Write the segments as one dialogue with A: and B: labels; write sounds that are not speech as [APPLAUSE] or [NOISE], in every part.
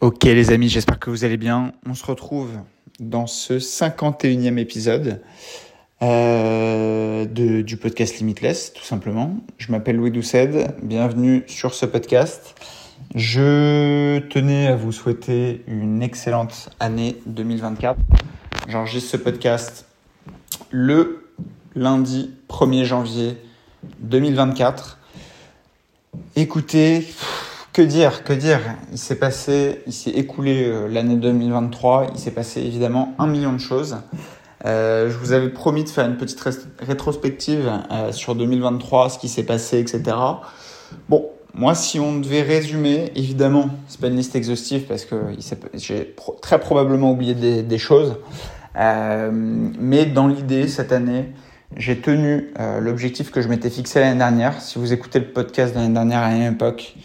A: Ok les amis, j'espère que vous allez bien. On se retrouve dans ce 51e épisode euh, du podcast Limitless, tout simplement. Je m'appelle Louis Doucet, bienvenue sur ce podcast. Je tenais à vous souhaiter une excellente année 2024. J'enregistre ce podcast le lundi 1er janvier 2024. Écoutez, que dire, que dire? Il s'est passé, il s'est écoulé euh, l'année 2023, il s'est passé évidemment un million de choses. Euh, je vous avais promis de faire une petite rétrospective euh, sur 2023, ce qui s'est passé, etc. Bon, moi, si on devait résumer, évidemment, c'est pas une liste exhaustive parce que j'ai très probablement oublié des, choses. Mais dans l'idée, cette année, j'ai tenu l'objectif que je m'étais fixé l'année dernière. Si vous écoutez le podcast l'année dernière à même époque,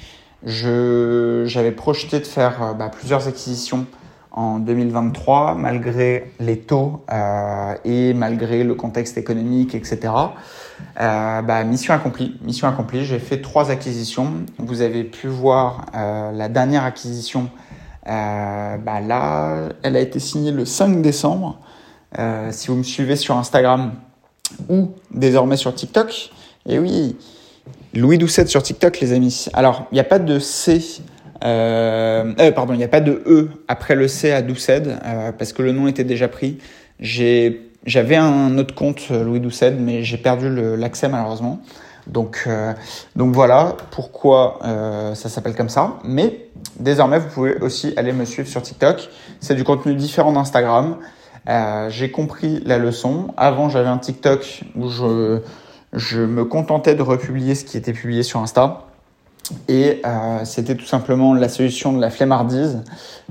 A: j'avais projeté de faire euh, bah, plusieurs acquisitions en 2023, malgré les taux euh, et malgré le contexte économique, etc. Euh, bah, mission accomplie. Mission accomplie. J'ai fait trois acquisitions. Vous avez pu voir euh, la dernière acquisition. Euh, bah, là, elle a été signée le 5 décembre. Euh, si vous me suivez sur Instagram ou désormais sur TikTok, et oui, Louis Doucet sur TikTok, les amis. Alors, il n'y a pas de C, euh, euh, pardon, il n'y a pas de E après le C à Doucet, euh, parce que le nom était déjà pris. J'avais un autre compte, euh, Louis Doucet, mais j'ai perdu l'accès malheureusement. Donc, euh, donc voilà pourquoi euh, ça s'appelle comme ça. Mais désormais, vous pouvez aussi aller me suivre sur TikTok. C'est du contenu différent d'Instagram. j'ai compris la leçon. Avant, j'avais un TikTok où je je me contentais de republier ce qui était publié sur Insta. Et euh, c'était tout simplement la solution de la flemmardise.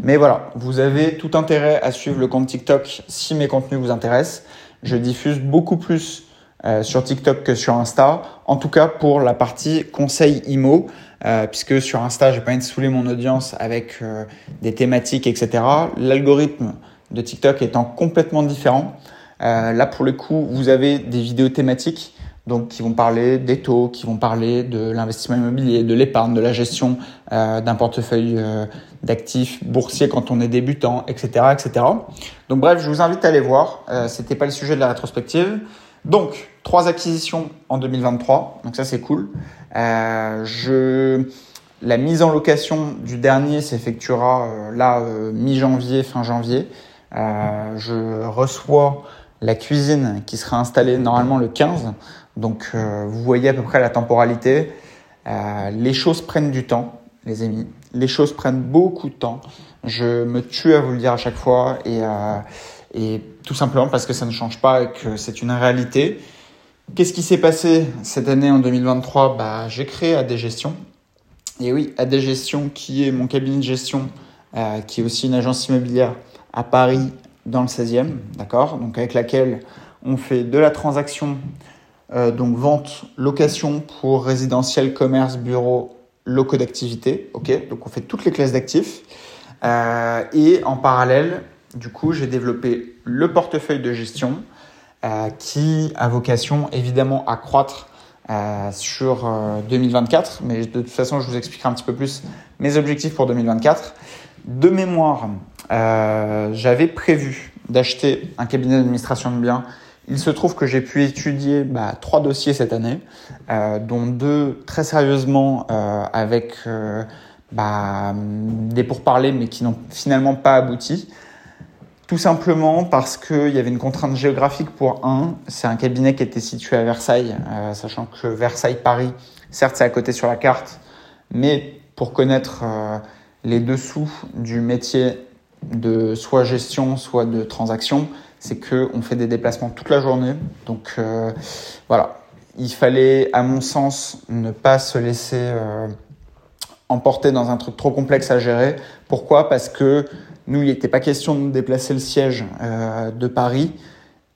A: Mais voilà, vous avez tout intérêt à suivre le compte TikTok si mes contenus vous intéressent. Je diffuse beaucoup plus euh, sur TikTok que sur Insta. En tout cas pour la partie conseil IMO, euh, puisque sur Insta, j'ai pas envie de saouler mon audience avec euh, des thématiques, etc. L'algorithme de TikTok étant complètement différent. Euh, là, pour le coup, vous avez des vidéos thématiques donc qui vont parler des taux, qui vont parler de l'investissement immobilier, de l'épargne, de la gestion euh, d'un portefeuille euh, d'actifs boursiers quand on est débutant, etc., etc. Donc bref, je vous invite à aller voir. Euh, C'était pas le sujet de la rétrospective. Donc trois acquisitions en 2023, donc ça c'est cool. Euh, je la mise en location du dernier s'effectuera là mi-janvier, fin janvier. je reçois la cuisine qui sera installée normalement le 15. Donc euh, vous voyez à peu près la temporalité. Euh, les choses prennent du temps, les amis. Les choses prennent beaucoup de temps. Je me tue à vous le dire à chaque fois et, euh, tout simplement parce que ça ne change pas et que c'est une réalité. Qu'est-ce qui s'est passé cette année en 2023 bah, J'ai créé AD Gestion. Et oui, AD Gestion qui est mon cabinet de gestion, qui est aussi une agence immobilière à Paris dans le 16e, d'accord? Donc avec laquelle on fait de la transaction donc vente, location pour résidentiel, commerce, bureau, locaux d'activité. Ok, donc on fait toutes les classes d'actifs. Euh, et en parallèle, du coup, j'ai développé le portefeuille de gestion euh, qui a vocation évidemment à croître euh, sur 2024. Euh, Mais de toute façon, je vous expliquerai un petit peu plus mes objectifs pour 2024. De mémoire, euh, j'avais prévu d'acheter un cabinet d'administration de biens il se trouve que j'ai pu étudier bah, trois dossiers cette année, euh, dont deux très sérieusement euh, avec euh, bah, des pourparlers mais qui n'ont finalement pas abouti. Tout simplement parce qu'il y avait une contrainte géographique pour un. C'est un cabinet qui était situé à Versailles, sachant que Versailles-Paris, certes c'est à côté sur la carte, mais pour connaître les dessous du métier de soit gestion, soit de transaction, c'est qu'on fait des déplacements toute la journée. Donc euh, voilà, il fallait, à mon sens, ne pas se laisser euh, emporter dans un truc trop complexe à gérer. Pourquoi? Parce que nous, il n'était pas question de déplacer le siège euh, de Paris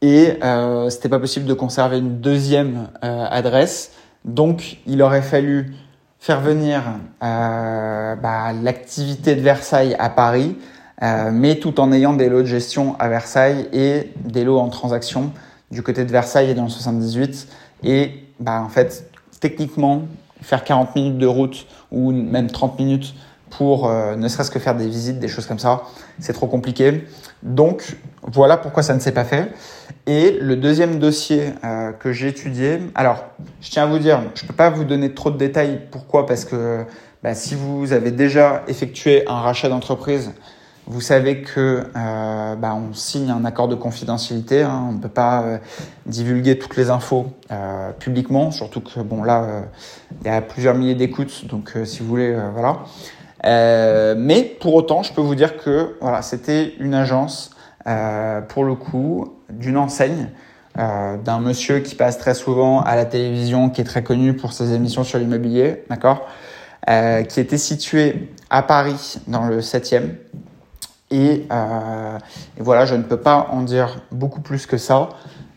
A: et euh, c'était pas possible de conserver une deuxième adresse. Donc, il aurait fallu faire venir bah, l'activité de Versailles à Paris euh, mais tout en ayant des lots de gestion à Versailles et des lots en transaction du côté de Versailles et dans le 78. Et bah, en fait, techniquement, faire 40 minutes de route ou même 30 minutes pour euh, ne serait-ce que faire des visites, des choses comme ça. C'est trop compliqué. Donc voilà pourquoi ça ne s'est pas fait. Et le deuxième dossier euh, que j'ai étudié, alors je tiens à vous dire, je ne peux pas vous donner trop de détails. Pourquoi? Parce que bah, si vous avez déjà effectué un rachat d'entreprise, vous savez que euh, bah, on signe un accord de confidentialité. Hein, on ne peut pas euh, divulguer toutes les infos euh, publiquement, surtout que bon là, il y a plusieurs milliers d'écoutes, donc si vous voulez, voilà. mais pour autant, je peux vous dire que voilà, c'était une agence pour le coup d'une enseigne. d'un monsieur qui passe très souvent à la télévision, qui est très connu pour ses émissions sur l'immobilier, d'accord, qui était situé à Paris dans le 7e, et, euh, et, voilà, je ne peux pas en dire beaucoup plus que ça.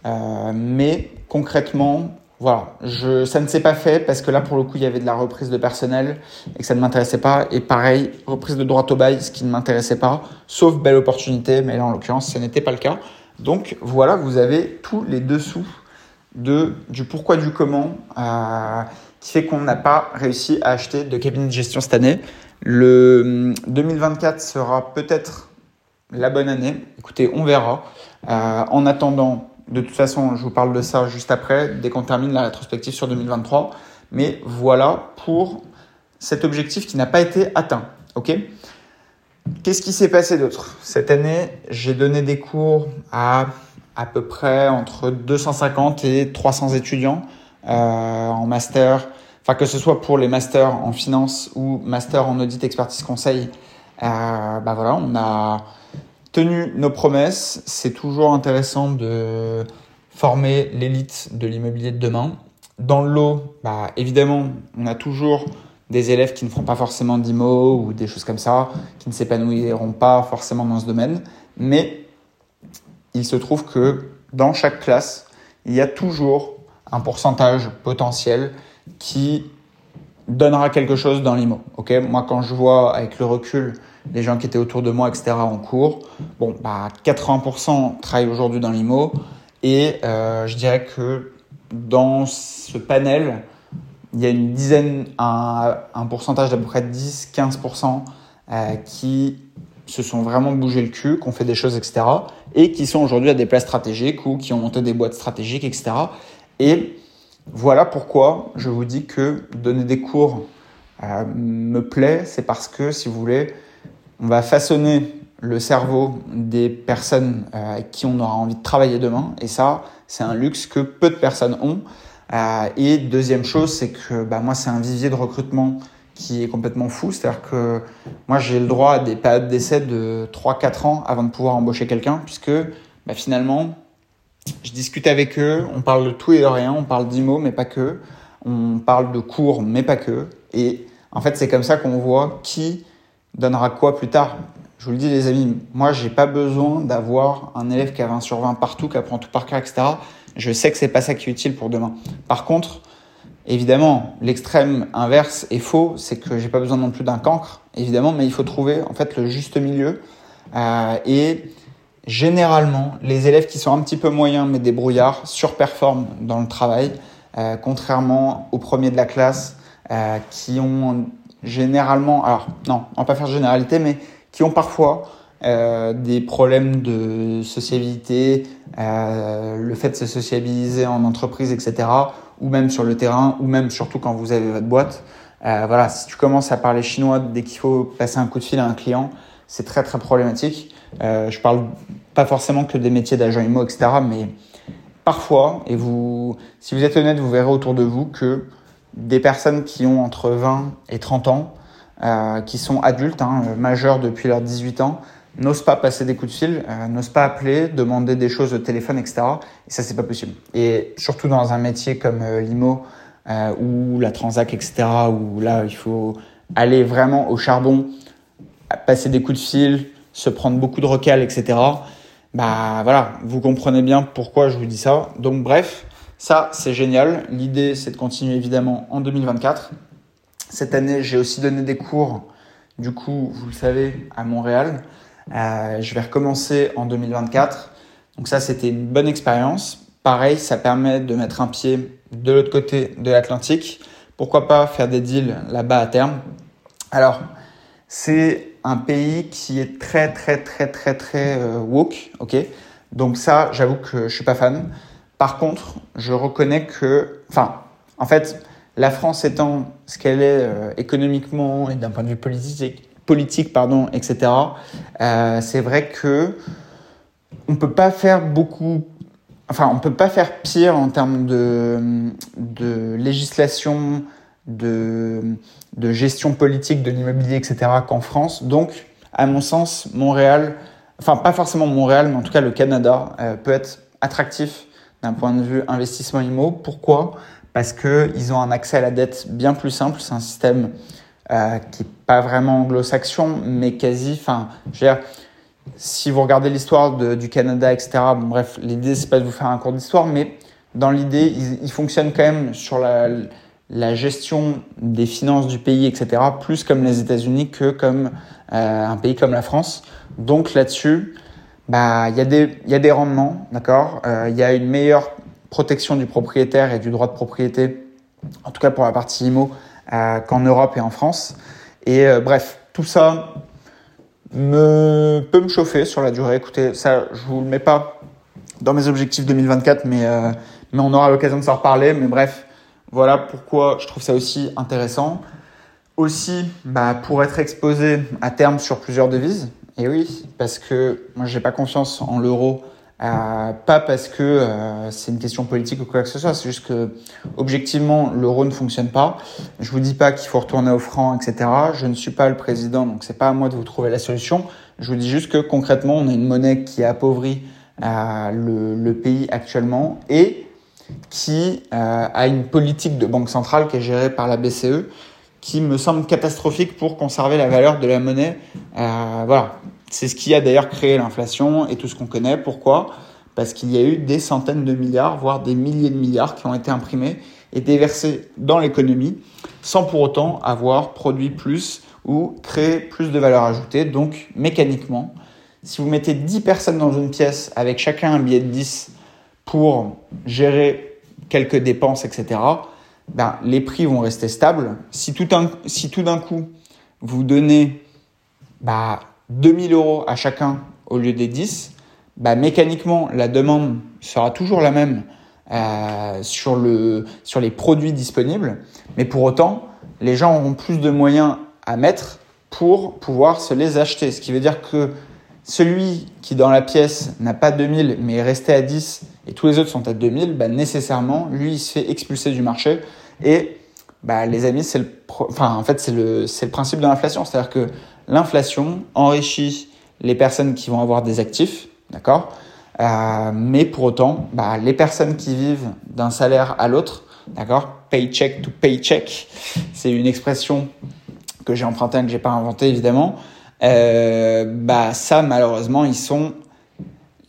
A: Euh, mais concrètement, voilà, je, ça ne s'est pas fait parce que là, pour le coup, il y avait de la reprise de personnel et que ça ne m'intéressait pas. Et pareil, reprise de droit au bail, ce qui ne m'intéressait pas, sauf belle opportunité, mais là, en l'occurrence, ce n'était pas le cas. Donc voilà, vous avez tous les dessous de, du pourquoi, du comment, euh, qui fait qu'on n'a pas réussi à acheter de cabinet de gestion cette année. Le 2024 hum, sera peut-être la bonne année. Écoutez, on verra. Euh, en attendant, de toute façon, je vous parle de ça juste après, dès qu'on termine la rétrospective sur 2023. Mais voilà pour cet objectif qui n'a pas été atteint. Ok? Qu'est-ce qui s'est passé d'autre? Cette année, j'ai donné des cours à à peu près entre 250 et 300 étudiants euh, en master, enfin que ce soit pour les masters en finance ou master en audit expertise conseil, bah voilà, on a tenu nos promesses. C'est toujours intéressant de former l'élite de l'immobilier de demain. Dans le lot, bah, évidemment, on a toujours des élèves qui ne feront pas forcément d'IMO ou des choses comme ça, qui ne s'épanouiront pas forcément dans ce domaine. Mais il se trouve que dans chaque classe, il y a toujours un pourcentage potentiel qui donnera quelque chose dans l'IMO. Ok, moi quand je vois avec le recul les gens qui étaient autour de moi, etc. en cours, bon, bah 80% travaillent aujourd'hui dans l'IMO et euh, je dirais que dans ce panel, il y a une dizaine, un, un pourcentage d'à peu près 10-15% euh, qui se sont vraiment bougé le cul, qui ont fait des choses, etc. et qui sont aujourd'hui à des places stratégiques ou qui ont monté des boîtes stratégiques, etc. Et voilà pourquoi je vous dis que donner des cours euh, me plaît, c'est parce que, si vous voulez, on va façonner le cerveau des personnes euh, avec qui on aura envie de travailler demain. Et ça, c'est un luxe que peu de personnes ont. Euh, et deuxième chose, c'est que bah, moi, c'est un vivier de recrutement qui est complètement fou. C'est-à-dire que moi, j'ai le droit à des périodes d'essai de 3-4 ans avant de pouvoir embaucher quelqu'un, puisque bah, finalement, je discute avec eux, on parle de tout et de rien, on parle d'IMO, mais pas que, on parle de cours, mais pas que. Et en fait, c'est comme ça qu'on voit qui donnera quoi plus tard. Je vous le dis, les amis, moi, j'ai pas besoin d'avoir un élève qui a 20 sur 20 partout, qui apprend tout par cœur, etc. Je sais que c'est pas ça qui est utile pour demain. Par contre, évidemment, l'extrême inverse est faux, c'est que j'ai pas besoin non plus d'un cancre, évidemment, mais il faut trouver en fait le juste milieu. Euh, et généralement, les élèves qui sont un petit peu moyens mais des brouillards surperforment dans le travail, euh, contrairement aux premiers de la classe euh, qui ont généralement, alors non, on va pas faire généralité, mais qui ont parfois euh, des problèmes de sociabilité, euh, le fait de se sociabiliser en entreprise, etc., ou même sur le terrain, ou même surtout quand vous avez votre boîte. Euh, voilà, si tu commences à parler chinois dès qu'il faut passer un coup de fil à un client, c'est très très problématique. Euh, je parle pas forcément que des métiers d'agent IMO, etc., mais parfois, et vous, si vous êtes honnête, vous verrez autour de vous que des personnes qui ont entre 20 et 30 ans, euh, qui sont adultes, hein, majeurs depuis leurs 18 ans, n'osent pas passer des coups de fil, euh, n'osent pas appeler, demander des choses au téléphone, etc. Et ça, c'est pas possible. Et surtout dans un métier comme euh, l'IMO euh, ou la Transac, etc., où là, il faut aller vraiment au charbon, passer des coups de fil, se prendre beaucoup de recales, etc. Bah voilà, vous comprenez bien pourquoi je vous dis ça. Donc bref, ça c'est génial. L'idée c'est de continuer évidemment en 2024. Cette année, j'ai aussi donné des cours, du coup, vous le savez, à Montréal. Euh, je vais recommencer en 2024. Donc ça, c'était une bonne expérience. Pareil, ça permet de mettre un pied de l'autre côté de l'Atlantique. Pourquoi pas faire des deals là-bas à terme? Alors, c'est un pays qui est très très très très très euh, woke, ok? Donc ça, j'avoue que je suis pas fan. Par contre, je reconnais que, enfin, en fait, la France étant ce qu'elle est euh, économiquement et d'un point de vue politique, politique pardon, etc. Euh, c'est vrai que on peut pas faire beaucoup enfin, on peut pas faire pire en termes de, de législation, de, gestion politique de l'immobilier, etc., qu'en France. Donc, à mon sens, Montréal, enfin, pas forcément Montréal, mais en tout cas le Canada, euh, peut être attractif d'un point de vue investissement immo. Pourquoi? Parce qu'ils ont un accès à la dette bien plus simple. C'est un système euh, qui n'est pas vraiment anglo-saxon, mais quasi. Enfin, je veux dire, si vous regardez l'histoire du Canada, etc., bon, bref, l'idée, c'est pas de vous faire un cours d'histoire, mais dans l'idée, ils, ils, fonctionnent quand même sur la, la, gestion des finances du pays, etc., plus comme les États-Unis que comme euh, un pays comme la France. Donc là-dessus, bah, il y, a des, y a des rendements, d'accord euh, Il y a une meilleure protection du propriétaire et du droit de propriété, en tout cas pour la partie IMO, euh, qu'en Europe et en France. Et euh, bref, tout ça, me, peut me chauffer sur la durée. Écoutez, ça, je vous le mets pas dans mes objectifs 2024, mais, euh, mais on aura l'occasion de s'en reparler. Mais bref, voilà pourquoi je trouve ça aussi intéressant. Aussi, bah, pour être exposé à terme sur plusieurs devises. Et oui, parce que moi, j'ai pas confiance en l'euro euh, pas parce que euh, c'est une question politique ou quoi que ce soit, c'est juste que objectivement l'euro ne fonctionne pas. Je vous dis pas qu'il faut retourner au franc, etc. Je ne suis pas le président, donc c'est pas à moi de vous trouver la solution. Je vous dis juste que concrètement, on a une monnaie qui appauvrit euh, le, le, pays actuellement et qui euh, a une politique de banque centrale qui est gérée par la BCE qui me semble catastrophique pour conserver la valeur de la monnaie. Euh, voilà, c'est ce qui a d'ailleurs créé l'inflation et tout ce qu'on connaît. Pourquoi? Parce qu'il y a eu des centaines de milliards, voire des milliers de milliards qui ont été imprimés et déversés dans l'économie sans pour autant avoir produit plus ou créé plus de valeur ajoutée. Donc mécaniquement, si vous mettez 10 personnes dans une pièce avec chacun un billet de 10 pour gérer quelques dépenses, etc., ben, les prix vont rester stables. Si tout, d'un coup, vous donnez bah, 2000 euros à chacun au lieu des 10, bah, mécaniquement, la demande sera toujours la même euh, sur, sur les produits disponibles, mais pour autant, les gens auront plus de moyens à mettre pour pouvoir se les acheter. Ce qui veut dire que celui qui dans la pièce n'a pas 2000 mais est resté à 10 et tous les autres sont à 2000, bah, nécessairement, lui, il se fait expulser du marché. Et bah, les amis, c'est le, enfin, en fait, le, le principe de l'inflation. C'est-à-dire que l'inflation enrichit les personnes qui vont avoir des actifs, d'accord? Euh, Mais pour autant, bah, les personnes qui vivent d'un salaire à l'autre, d'accord? Paycheck to paycheck, c'est une expression que j'ai empruntée, que j'ai pas inventée évidemment. Euh, bah ça, malheureusement, ils sont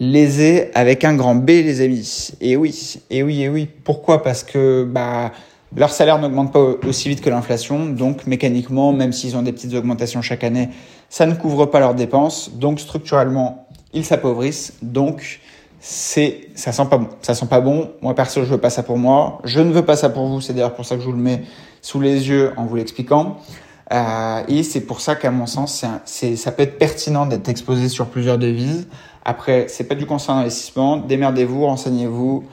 A: lésés avec un grand B, les amis. Et oui, et oui, et oui. Pourquoi? Parce que bah leur salaire n'augmente pas aussi vite que l'inflation, donc mécaniquement, même s'ils ont des petites augmentations chaque année, ça ne couvre pas leurs dépenses. Donc structurellement, ils s'appauvrissent. Donc c'est ça sent pas bon. Ça sent pas bon. Moi perso, je veux pas ça pour moi. Je ne veux pas ça pour vous. C'est d'ailleurs pour ça que je vous le mets sous les yeux en vous l'expliquant. Euh, et c'est pour ça qu'à mon sens, c'est, ça peut être pertinent d'être exposé sur plusieurs devises. Après, c'est pas du conseil d'investissement. Démerdez-vous, renseignez-vous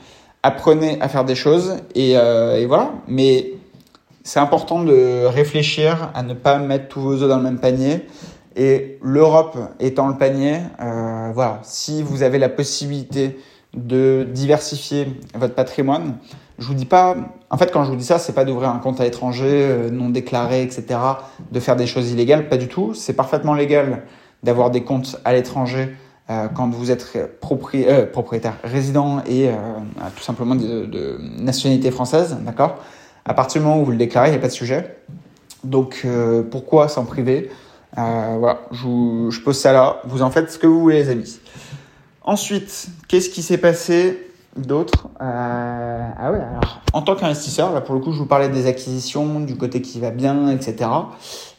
A: apprenez à faire des choses et, euh, et voilà. Mais c'est important de réfléchir à ne pas mettre tous vos œufs dans le même panier. Et l'Europe étant le panier, euh, voilà, si vous avez la possibilité de diversifier votre patrimoine, je vous dis pas, en fait, quand je vous dis ça, c'est pas d'ouvrir un compte à l'étranger euh, non déclaré, etc., de faire des choses illégales, pas du tout. C'est parfaitement légal d'avoir des comptes à l'étranger quand vous êtes euh, propriétaire, résident et euh, tout simplement de, de, nationalité française, d'accord? À partir du moment où vous le déclarez, il n'y a pas de sujet. Donc pourquoi s'en priver? Voilà, je, je, pose ça là. Vous en faites ce que vous voulez, les amis. Ensuite, qu'est-ce qui s'est passé d'autre? Ah ouais, alors en tant qu'investisseur, là pour le coup, je vous parlais des acquisitions, du côté qui va bien, etc.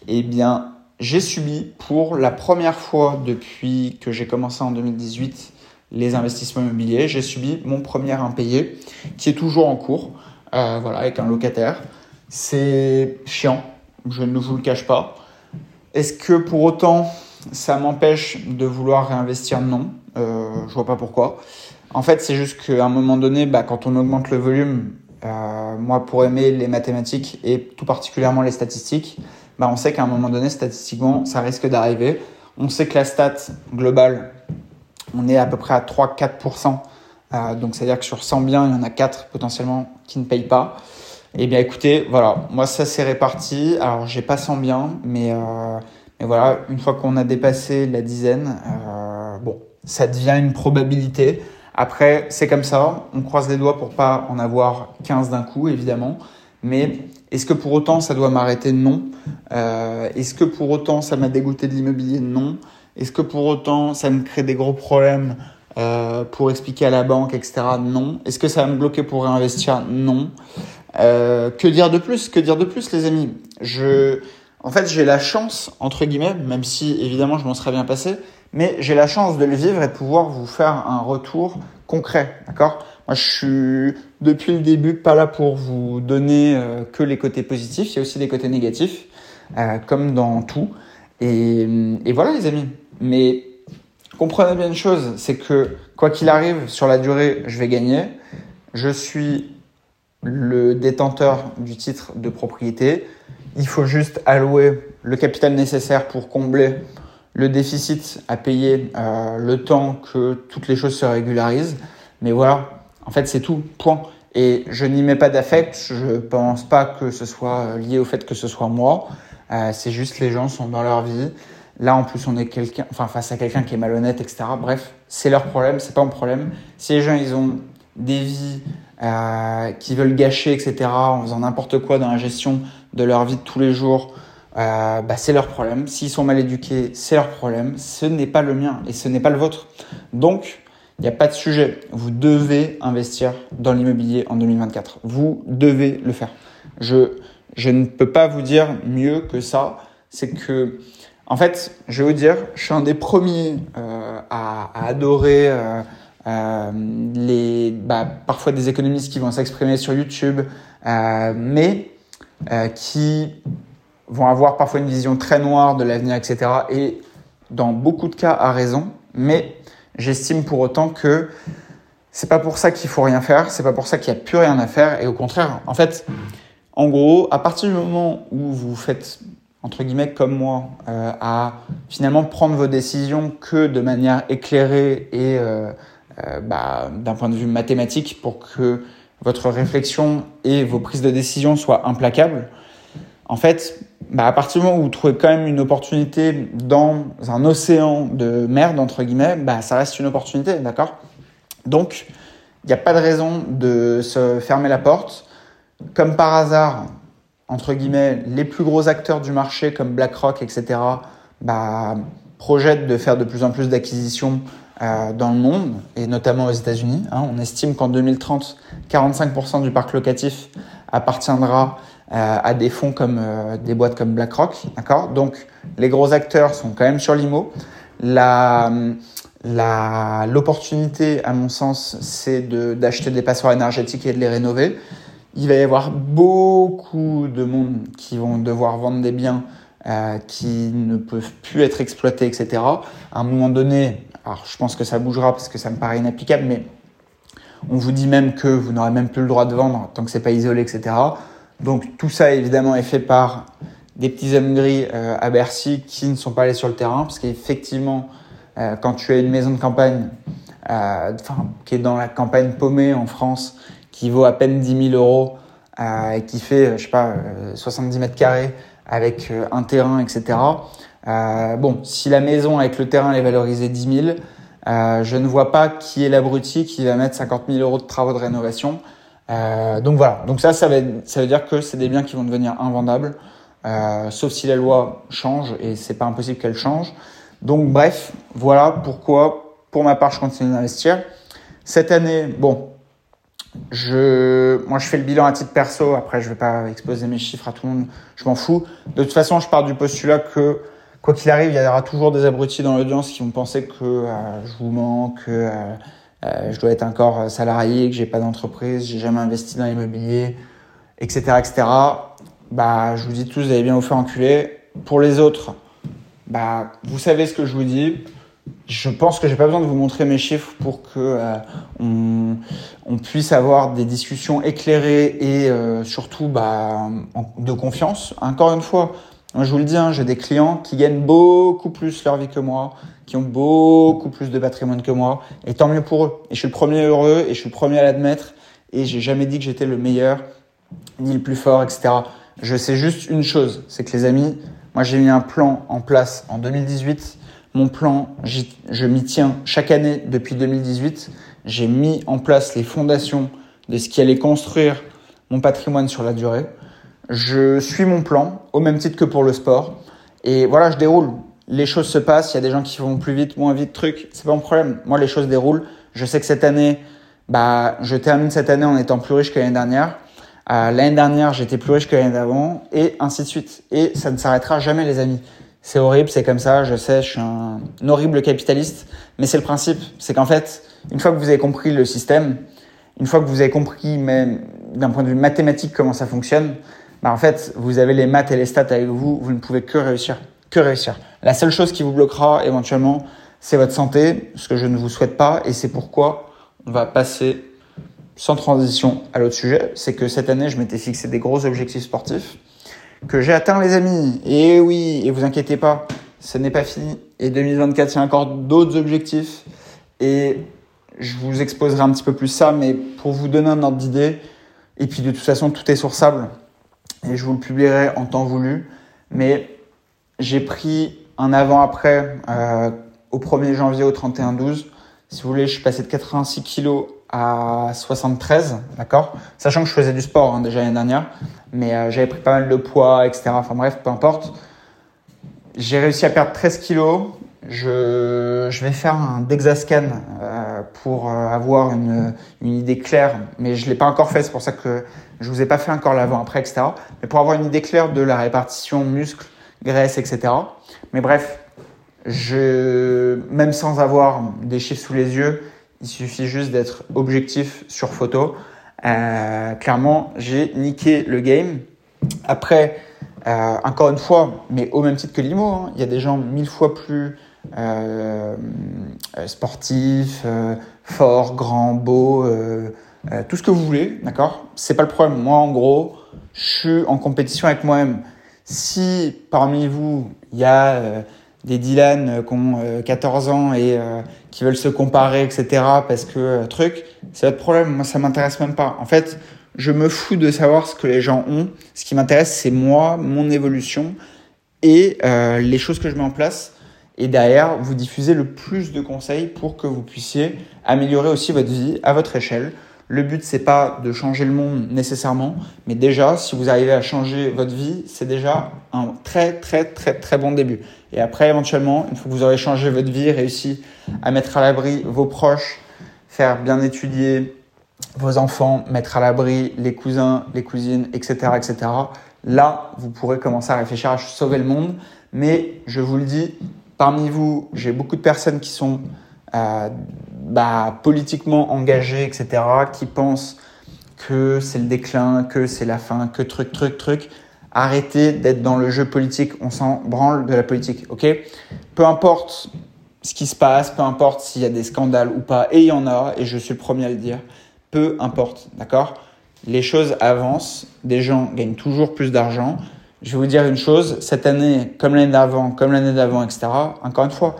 A: Eh bien, j'ai subi pour la première fois depuis que j'ai commencé en 2018 les investissements immobiliers, j'ai subi mon premier impayé qui est toujours en cours, euh, voilà, avec un locataire. C'est chiant, je ne vous le cache pas. Est-ce que pour autant ça m'empêche de vouloir réinvestir? Non, euh, je vois pas pourquoi. En fait, c'est juste qu'à un moment donné, bah, quand on augmente le volume, euh, moi pour aimer les mathématiques et tout particulièrement les statistiques, bah, on sait qu'à un moment donné, statistiquement, ça risque d'arriver. On sait que la stat globale, on est à peu près à 3-4%. Euh, donc, c'est-à-dire que sur 100 biens, il y en a 4 potentiellement qui ne payent pas. Eh bien, écoutez, voilà, moi, ça s'est réparti. Alors, j'ai pas 100 biens, mais, euh, mais voilà, une fois qu'on a dépassé la dizaine, euh, bon, ça devient une probabilité. Après, c'est comme ça. On croise les doigts pour pas en avoir 15 d'un coup, évidemment. Mais est-ce que pour autant ça doit m'arrêter Non. Euh, est-ce que pour autant ça m'a dégoûté de l'immobilier Non. Est-ce que pour autant ça me crée des gros problèmes euh, pour expliquer à la banque, etc. Non. Est-ce que ça va me bloquer pour réinvestir Non. Euh, que dire de plus? Que dire de plus, les amis? Je, en fait, j'ai la chance entre guillemets, même si évidemment je m'en serais bien passé, mais j'ai la chance de le vivre et de pouvoir vous faire un retour concret, d'accord? Moi, je suis depuis le début pas là pour vous donner euh, que les côtés positifs, il y a aussi des côtés négatifs, euh, comme dans tout. Et, et voilà, les amis. Mais comprenez bien une chose, c'est que quoi qu'il arrive, sur la durée, je vais gagner. Je suis le détenteur du titre de propriété. Il faut juste allouer le capital nécessaire pour combler le déficit à payer euh, le temps que toutes les choses se régularisent. Mais voilà, en fait, c'est tout, point. Et je n'y mets pas d'affect, je pense pas que ce soit lié au fait que ce soit moi. Euh, c'est juste les gens sont dans leur vie. Là, en plus, on est quelqu'un, enfin, face à quelqu'un qui est malhonnête, etc. Bref, c'est leur problème, c'est pas mon problème. Si les gens, ils ont des vies euh, qui veulent gâcher, etc., en faisant n'importe quoi dans la gestion de leur vie de tous les jours, euh, bah, c'est leur problème. S'ils sont mal éduqués, c'est leur problème. Ce n'est pas le mien et ce n'est pas le vôtre. Donc, il n'y a pas de sujet. Vous devez investir dans l'immobilier en 2024. Vous devez le faire. Je, je ne peux pas vous dire mieux que ça. C'est que en fait, je vais vous dire, je suis un des premiers euh, à, à, adorer euh, euh, les, bah, parfois des économistes qui vont s'exprimer sur YouTube, euh, mais euh, qui vont avoir parfois une vision très noire de l'avenir, etc. Et dans beaucoup de cas, à raison. Mais j'estime pour autant que c'est pas pour ça qu'il faut rien faire, c'est pas pour ça qu'il n'y a plus rien à faire. Et au contraire, en fait, en gros, à partir du moment où vous faites entre guillemets comme moi, euh, à finalement prendre vos décisions que de manière éclairée et euh, euh, bah, d'un point de vue mathématique pour que votre réflexion et vos prises de décision soient implacables. En fait, bah, à partir du moment où vous trouvez quand même une opportunité dans un océan de merde, entre guillemets, bah, ça reste une opportunité, d'accord? Donc, il n'y a pas de raison de se fermer la porte. Comme par hasard, entre guillemets, les plus gros acteurs du marché comme BlackRock, etc., bah, projettent de faire de plus en plus d'acquisitions euh, dans le monde, et notamment aux États-Unis. Hein. On estime qu'en 2030, 45% du parc locatif appartiendra à des fonds comme euh, des boîtes comme BlackRock. D'accord? Donc, les gros acteurs sont quand même sur l'IMO. La, l'opportunité, à mon sens, c'est de, d'acheter des passoires énergétiques et de les rénover il va y avoir beaucoup de monde qui vont devoir vendre des biens euh, qui ne peuvent plus être exploités, etc. À un moment donné, alors je pense que ça bougera parce que ça me paraît inapplicable, mais on vous dit même que vous n'aurez même plus le droit de vendre tant que c'est pas isolé, etc. Donc tout ça évidemment est fait par des petits hommes gris euh, à Bercy qui ne sont pas allés sur le terrain, parce qu'effectivement, euh, quand tu as une maison de campagne, euh, qui est dans la campagne paumée en France, qui vaut à peine 10 000 euros et qui fait, je sais pas, 70 euh, mètres carrés avec un terrain, etc. Bon, si la maison avec le terrain est valorisée 10 000, euh, je ne vois pas qui est l'abruti qui va mettre 50 000 euros de travaux de rénovation. Euh, donc voilà, donc ça, ça, va ça veut dire que c'est des biens qui vont devenir invendables, sauf si la loi change et c'est pas impossible qu'elle change. Donc bref, voilà pourquoi, pour ma part, je continue d'investir. Cette année, bon, je, moi, je fais le bilan à titre perso. Après, je vais pas exposer mes chiffres à tout le monde. Je m'en fous. De toute façon, je pars du postulat que, quoi qu'il arrive, il y aura toujours des abrutis dans l'audience qui vont penser que euh, je vous mens, que euh, euh, je dois être encore salarié, que j'ai pas d'entreprise, j'ai jamais investi dans l'immobilier, etc., etc. Bah, je vous dis tous, vous allez bien vous faire enculer. Pour les autres, bah, vous savez ce que je vous dis. Je pense que j'ai pas besoin de vous montrer mes chiffres pour que euh, on, puisse avoir des discussions éclairées et euh, surtout bah, de confiance. Encore une fois, je vous le dis, hein, j'ai des clients qui gagnent beaucoup plus leur vie que moi, qui ont beaucoup plus de patrimoine que moi, et tant mieux pour eux. Et je suis le premier heureux, et je suis le premier à l'admettre, et j'ai jamais dit que j'étais le meilleur, ni le plus fort, etc. Je sais juste une chose, c'est que les amis, moi j'ai mis un plan en place en 2018. Mon plan, je m'y tiens chaque année depuis 2018. J'ai mis en place les fondations de ce qui allait construire mon patrimoine sur la durée. Je suis mon plan, au même titre que pour le sport. Et voilà, je déroule. Les choses se passent, il y a des gens qui vont plus vite, moins vite, truc. C'est pas mon problème. Moi, les choses déroulent. Je sais que cette année, bah, je termine cette année en étant plus riche que l'année dernière. Euh, l'année dernière, j'étais plus riche que l'année d'avant, et ainsi de suite. Et ça ne s'arrêtera jamais, les amis. C'est horrible, c'est comme ça, je sais, je suis un, horrible capitaliste, mais c'est le principe. C'est qu'en fait, une fois que vous avez compris le système, une fois que vous avez compris même d'un point de vue mathématique comment ça fonctionne, bah en fait, vous avez les maths et les stats avec vous, vous ne pouvez que réussir, que réussir. La seule chose qui vous bloquera éventuellement, c'est votre santé, ce que je ne vous souhaite pas, et c'est pourquoi on va passer sans transition à l'autre sujet, c'est que cette année, je m'étais fixé des gros objectifs sportifs que j'ai atteints, les amis. Et oui, et vous inquiétez pas, ce n'est pas fini. Et 2024, il y a encore d'autres objectifs. Et je vous exposerai un petit peu plus ça, mais pour vous donner un ordre d'idée. Et puis de toute façon, tout est sourçable. Et je vous le publierai en temps voulu. Mais j'ai pris un avant-après euh, au 1er janvier au 31-12. Si vous voulez, je suis passé de 86 kilos à 73, d'accord? Sachant que je faisais du sport hein, déjà l'année dernière, mais euh, j'avais pris pas mal de poids, etc. Enfin bref, peu importe. J'ai réussi à perdre 13 kilos. Je, vais faire un Dexascan euh, pour euh, avoir une, idée claire, mais je l'ai pas encore fait, c'est pour ça que je vous ai pas fait encore l'avant-après, etc. Mais pour avoir une idée claire de la répartition muscle, graisse, etc. Mais bref, je, même sans avoir des chiffres sous les yeux, il suffit juste d'être objectif sur photo. Euh, clairement, j'ai niqué le game. Après, euh, encore une fois, mais au même titre que Limo, hein, il y a des gens mille fois plus euh, euh, forts, grands, beaux, euh, euh, tout ce que vous voulez, d'accord? C'est pas le problème. Moi, en gros, je suis en compétition avec moi-même. Si parmi vous, il y a des Dylan euh, qui ont 14 euh, ans et euh, qui veulent se comparer, etc. Parce que truc, c'est votre problème. Moi, ça m'intéresse même pas. En fait, je me fous de savoir ce que les gens ont. Ce qui m'intéresse, c'est moi, mon évolution et euh, les choses que je mets en place. Et derrière, vous diffusez le plus de conseils pour que vous puissiez améliorer aussi votre vie à votre échelle. Le but, c'est pas de changer le monde nécessairement, mais déjà, si vous arrivez à changer votre vie, c'est déjà un très, très, très, très bon début. Et après, éventuellement, une fois que vous aurez changé votre vie, réussi à mettre à l'abri vos proches, faire bien étudier vos enfants, mettre à l'abri les cousins, les cousines, etc., etc., là, vous pourrez commencer à réfléchir à sauver le monde. Mais je vous le dis, parmi vous, j'ai beaucoup de personnes qui sont euh, bah, politiquement engagés, etc., qui pensent que c'est le déclin, que c'est la fin, que truc, truc, truc. Arrêtez d'être dans le jeu politique. On s'en branle de la politique, ok? Peu importe ce qui se passe, peu importe s'il y a des scandales ou pas, et il y en a, et je suis le premier à le dire, peu importe, d'accord? Les choses avancent, des gens gagnent toujours plus d'argent. Je vais vous dire une chose, cette année, comme l'année d'avant, comme l'année d'avant, etc., encore une fois,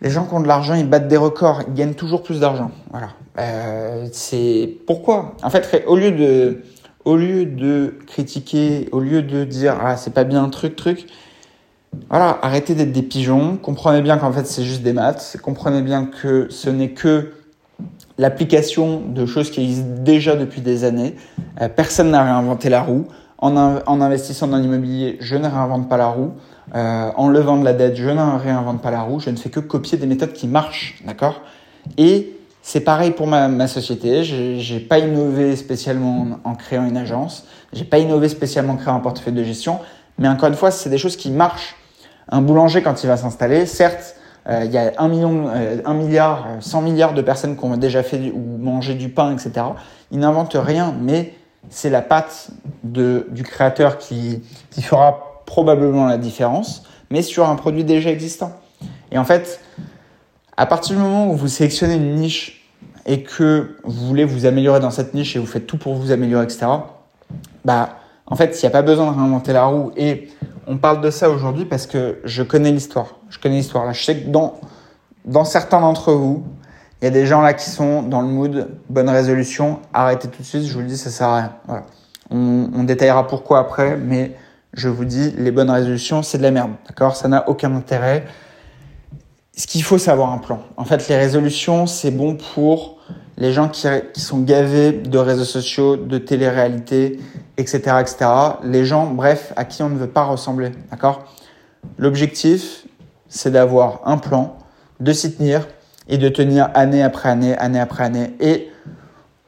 A: les gens qui ont de l'argent, ils battent des records, ils gagnent toujours plus d'argent. Voilà. Euh, c'est pourquoi? En fait, au lieu de, au lieu de critiquer, au lieu de dire ah c'est pas bien truc truc, voilà, arrêtez d'être des pigeons. Comprenez bien qu'en fait c'est juste des maths. Comprenez bien que ce n'est que l'application de choses qui existent déjà depuis des années. Euh, personne n'a réinventé la roue. En, investissant dans l'immobilier, je ne réinvente pas la roue. Euh, en levant de la dette, je ne réinvente pas la roue, je ne fais que copier des méthodes qui marchent, d'accord? Et c'est pareil pour ma, ma société, j'ai pas innové spécialement en, créant une agence, j'ai pas innové spécialement en créant un portefeuille de gestion, mais encore une fois, c'est des choses qui marchent. Un boulanger, quand il va s'installer, certes, euh, il y a un million, euh, un milliard, 100 milliards de personnes qui ont déjà fait ou mangé du pain, etc. Il n'invente rien, mais c'est la patte de, du créateur qui, qui fera probablement la différence. mais sur un produit déjà existant. Et en fait, à partir du moment où vous sélectionnez une niche et que vous voulez vous améliorer dans cette niche et vous faites tout pour vous améliorer, etc., bah, en fait, il n'y a pas besoin de réinventer la roue. Et on parle de ça aujourd'hui parce que je connais l'histoire. Je connais l'histoire. Là, je sais que dans, dans certains d'entre vous, il y a des gens là qui sont dans le mood bonne résolution. Arrêtez tout de suite. Je vous le dis, ça sert à rien. Voilà. On, on détaillera pourquoi après, mais je vous dis, les bonnes résolutions, c'est de la merde. D'accord? Ça n'a aucun intérêt. Ce qu'il faut, c'est avoir un plan. En fait, les résolutions, c'est bon pour les gens qui, qui sont gavés de réseaux sociaux, de télé-réalité, etc., etc. Les gens, bref, à qui on ne veut pas ressembler. D'accord? L'objectif, c'est d'avoir un plan, de s'y tenir et de tenir année après année, année après année. Et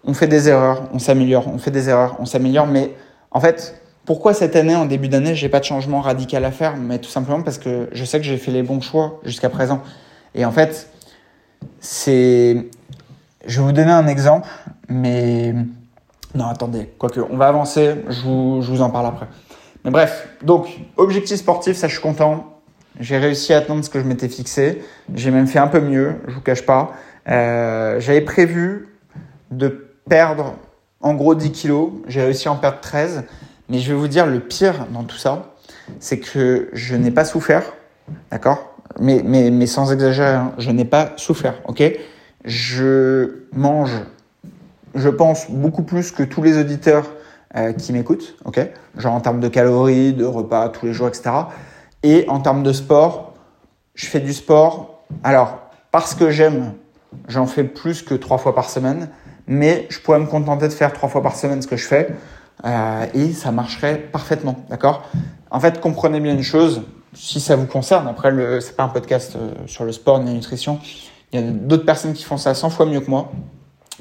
A: on fait des erreurs, on s'améliore, on fait des erreurs, on s'améliore. Mais en fait, pourquoi cette année, en début d'année, j'ai pas de changement radical à faire? Mais tout simplement parce que je sais que j'ai fait les bons choix jusqu'à présent. Et en fait, c'est. Je vais vous donner un exemple, mais non, attendez, quoique, on va avancer, je vous, je vous en parle après. Mais bref, donc, objectif sportif, ça je suis content. J'ai réussi à atteindre ce que je m'étais fixé. J'ai même fait un peu mieux, je vous cache pas. Euh, J'avais prévu de perdre en gros 10 kilos. J'ai réussi à en perdre 13. Mais je vais vous dire, le pire dans tout ça, c'est que je n'ai pas souffert. D'accord? Mais, mais, mais sans exagérer, hein, je n'ai pas souffert. Ok? Je mange je pense, beaucoup plus que tous les auditeurs euh, qui m'écoutent, ok? Genre en termes de calories, de repas tous les jours, etc. Et en termes de sport, je fais du sport. Alors, parce que j'aime, j'en fais plus que trois fois par semaine, mais je pourrais me contenter de faire trois fois par semaine ce que je fais, euh, et ça marcherait parfaitement, d'accord? En fait, comprenez bien une chose, si ça vous concerne, après, le, c'est pas un podcast euh, sur le sport ni la nutrition, il y a d'autres personnes qui font ça 100 fois mieux que moi.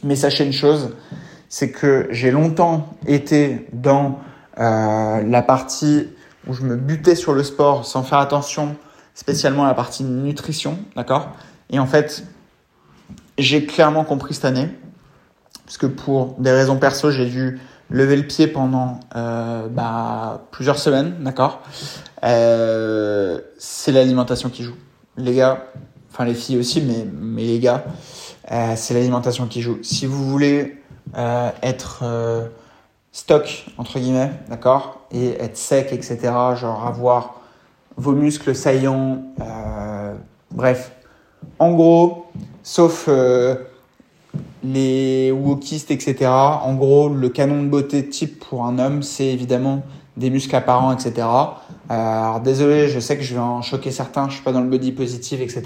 A: Mais sachez une chose, c'est que j'ai longtemps été dans euh, la partie où je me butais sur le sport sans faire attention spécialement à la partie nutrition, d'accord? Et en fait, j'ai clairement compris cette année, parce que pour des raisons perso, j'ai dû lever le pied pendant euh, bah, plusieurs semaines, d'accord? Euh, C'est l'alimentation qui joue. Les gars, enfin les filles aussi, mais, mais les gars, euh, c'est l'alimentation qui joue. Si vous voulez être stock, entre guillemets, d'accord, et être sec, etc., genre avoir vos muscles saillants, bref, en gros, sauf les wokistes, etc., en gros, le canon de beauté type pour un homme, c'est évidemment des muscles apparents, etc. alors désolé, je sais que je vais en choquer certains, je suis pas dans le body positive, etc.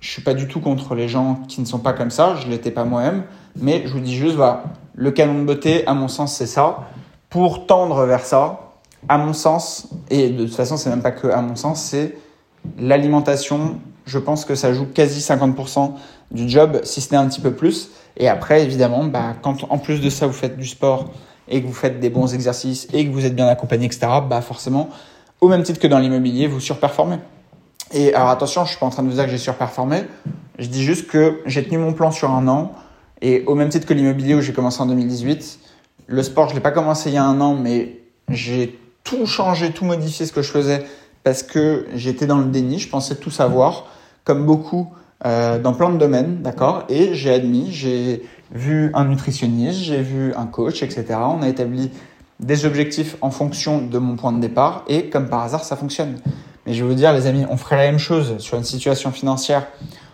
A: Je suis pas du tout contre les gens qui ne sont pas comme ça, je l'étais pas moi-même, mais je vous dis juste, voilà, le canon de beauté, à mon sens, c'est ça. Pour tendre vers ça, à mon sens, et de toute façon, c'est même pas que à mon sens, c'est l'alimentation. Je pense que ça joue quasi 50% du job, si ce n'est un petit peu plus. Et après, évidemment, bah, quand en plus de ça, vous faites du sport et que vous faites des bons exercices et que vous êtes bien accompagné, etc., bah, forcément, au même titre que dans l'immobilier, vous surperformez. Et alors attention, je suis pas en train de vous dire que j'ai surperformé. Je dis juste que j'ai tenu mon plan sur un an. Et au même titre que l'immobilier où j'ai commencé en 2018, le sport, je l'ai pas commencé il y a un an, mais j'ai tout changé, tout modifié ce que je faisais parce que j'étais dans le déni, je pensais tout savoir, comme beaucoup euh, dans plein de domaines, d'accord? Et j'ai admis, j'ai vu un nutritionniste, j'ai vu un coach, etc. On a établi des objectifs en fonction de mon point de départ et comme par hasard, ça fonctionne. Mais je vais vous dire, les amis, on ferait la même chose sur une situation financière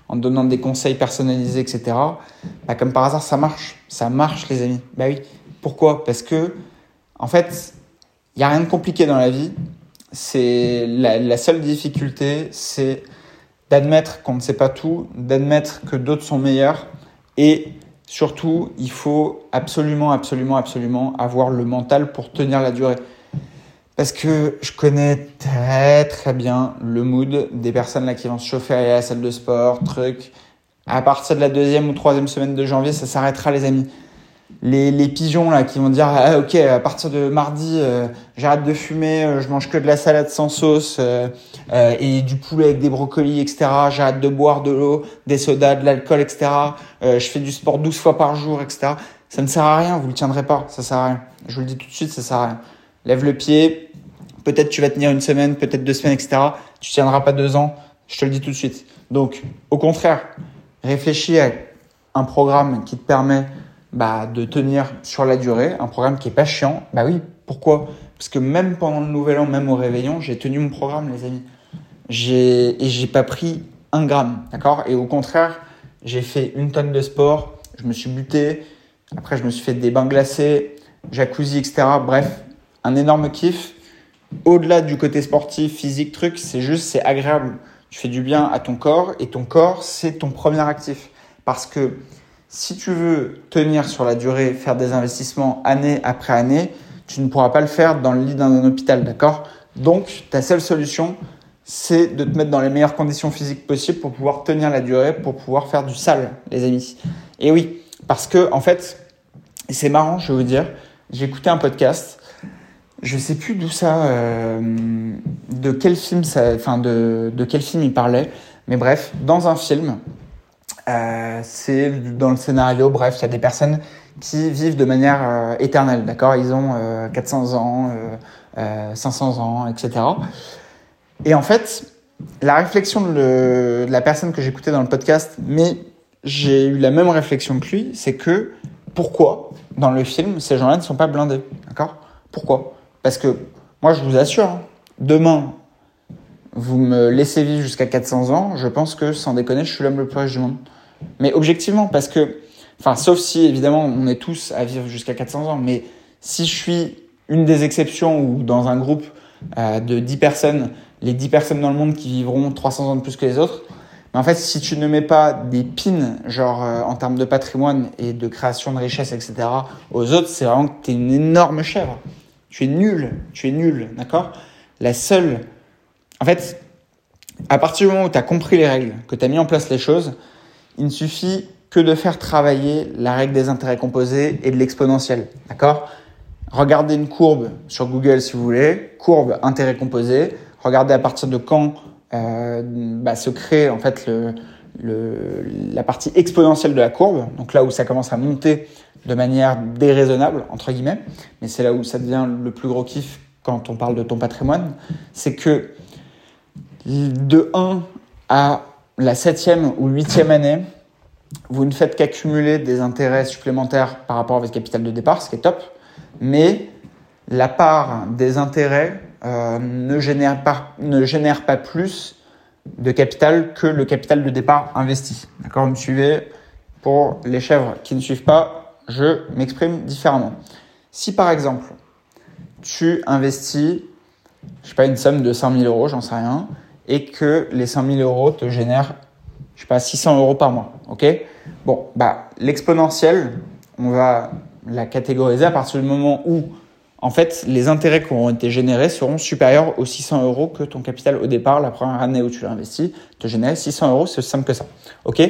A: en donnant des conseils personnalisés, etc. Bah, comme par hasard, ça marche. Ça marche, les amis. Bah oui. Pourquoi? Parce que, en fait, il n'y a rien de compliqué dans la vie. C'est la seule difficulté, c'est d'admettre qu'on ne sait pas tout, d'admettre que d'autres sont meilleurs et surtout, il faut absolument, absolument, absolument avoir le mental pour tenir la durée. Parce que je connais très très bien le mood des personnes là qui vont se chauffer à la salle de sport, truc. À partir de la deuxième ou troisième semaine de janvier, ça s'arrêtera les amis. Les, les pigeons là qui vont dire ah, ok à partir de mardi euh, j'arrête de fumer, euh, je mange que de la salade sans sauce euh, et du poulet avec des brocolis etc. J'arrête de boire de l'eau, des sodas, de l'alcool etc. je fais du sport 12 fois par jour etc. Ça ne sert à rien, vous le tiendrez pas, ça sert à rien. Je vous le dis tout de suite, ça sert à rien lève le pied, Peut-être tu vas tenir une semaine, peut-être deux semaines, etc. Tu tiendras pas deux ans. Je te le dis tout de suite. Donc, au contraire, réfléchis à un programme qui te permet bah, de tenir sur la durée, un programme qui est pas chiant. Bah oui, pourquoi? Parce que même pendant le nouvel an, même au réveillon, j'ai tenu mon programme, les amis. J'ai et j'ai pas pris un gramme, d'accord? Et au contraire, j'ai fait une tonne de sport, je me suis buté, après je me suis fait des bains glacés, jacuzzi, etc. Bref, un énorme kiff. Au-delà du côté sportif, physique, truc, c'est juste, c'est agréable. Tu fais du bien à ton corps et ton corps, c'est ton premier actif. Parce que si tu veux tenir sur la durée, faire des investissements année après année, tu ne pourras pas le faire dans le lit d'un hôpital, d'accord? Donc, ta seule solution, c'est de te mettre dans les meilleures conditions physiques possibles pour pouvoir tenir la durée, pour pouvoir faire du sale, les amis. Et oui, parce que, en fait, c'est marrant, je vais vous dire, j'ai écouté un podcast je sais plus d'où ça, euh, de quel film ça, enfin de, de, quel film il parlait, mais bref, dans un film, euh, c'est dans le scénario, bref, il y a des personnes qui vivent de manière euh, éternelle, d'accord? Ils ont 400 ans, 500 ans, etc. Et en fait, la réflexion de, de la personne que j'écoutais dans le podcast, mais j'ai eu la même réflexion que lui, c'est que pourquoi dans le film ces gens-là ne sont pas blindés, d'accord? Pourquoi? Parce que moi, je vous assure, hein, demain, vous me laissez vivre jusqu'à 400 ans, je pense que sans déconner, je suis l'homme le plus riche du monde. Mais objectivement, parce que, enfin, sauf si évidemment on est tous à vivre jusqu'à 400 ans, mais si je suis une des exceptions ou dans un groupe euh, de 10 personnes, les 10 personnes dans le monde qui vivront 300 ans de plus que les autres, mais en fait, si tu ne mets pas des pins, genre euh, en termes de patrimoine et de création de richesse, etc., aux autres, c'est vraiment que tu es une énorme chèvre. Tu es nul, tu es nul, d'accord? La seule... En fait, à partir du moment où tu as compris les règles, que tu as mis en place les choses, il ne suffit que de faire travailler la règle des intérêts composés et de l'exponentiel, d'accord? Regardez une courbe sur Google si vous voulez, courbe intérêt composé, regardez à partir de quand euh, bah, se crée en fait le, la partie exponentielle de la courbe, donc là où ça commence à monter de manière déraisonnable, entre guillemets, mais c'est là où ça devient le plus gros kiff quand on parle de ton patrimoine, c'est que de 1 à la 7e ou 8e année, vous ne faites qu'accumuler des intérêts supplémentaires par rapport à votre capital de départ, ce qui est top, mais la part des intérêts euh, ne, génère pas, ne génère pas plus de capital que le capital de départ investi. D'accord Vous me suivez? Pour les chèvres qui ne suivent pas, je m'exprime différemment. Si par exemple, tu investis, je sais pas, une somme de 100 000 euros, j'en sais rien, et que les 100 000 euros te génèrent, je sais pas, 600 euros par mois, ok? Bon, bah, l'exponentielle, on va la catégoriser à partir du moment où, en fait, les intérêts qui auront été générés seront supérieurs aux 600 euros que ton capital au départ, la première année où tu l'as investi, te génère 600 euros, c'est aussi simple que ça, ok?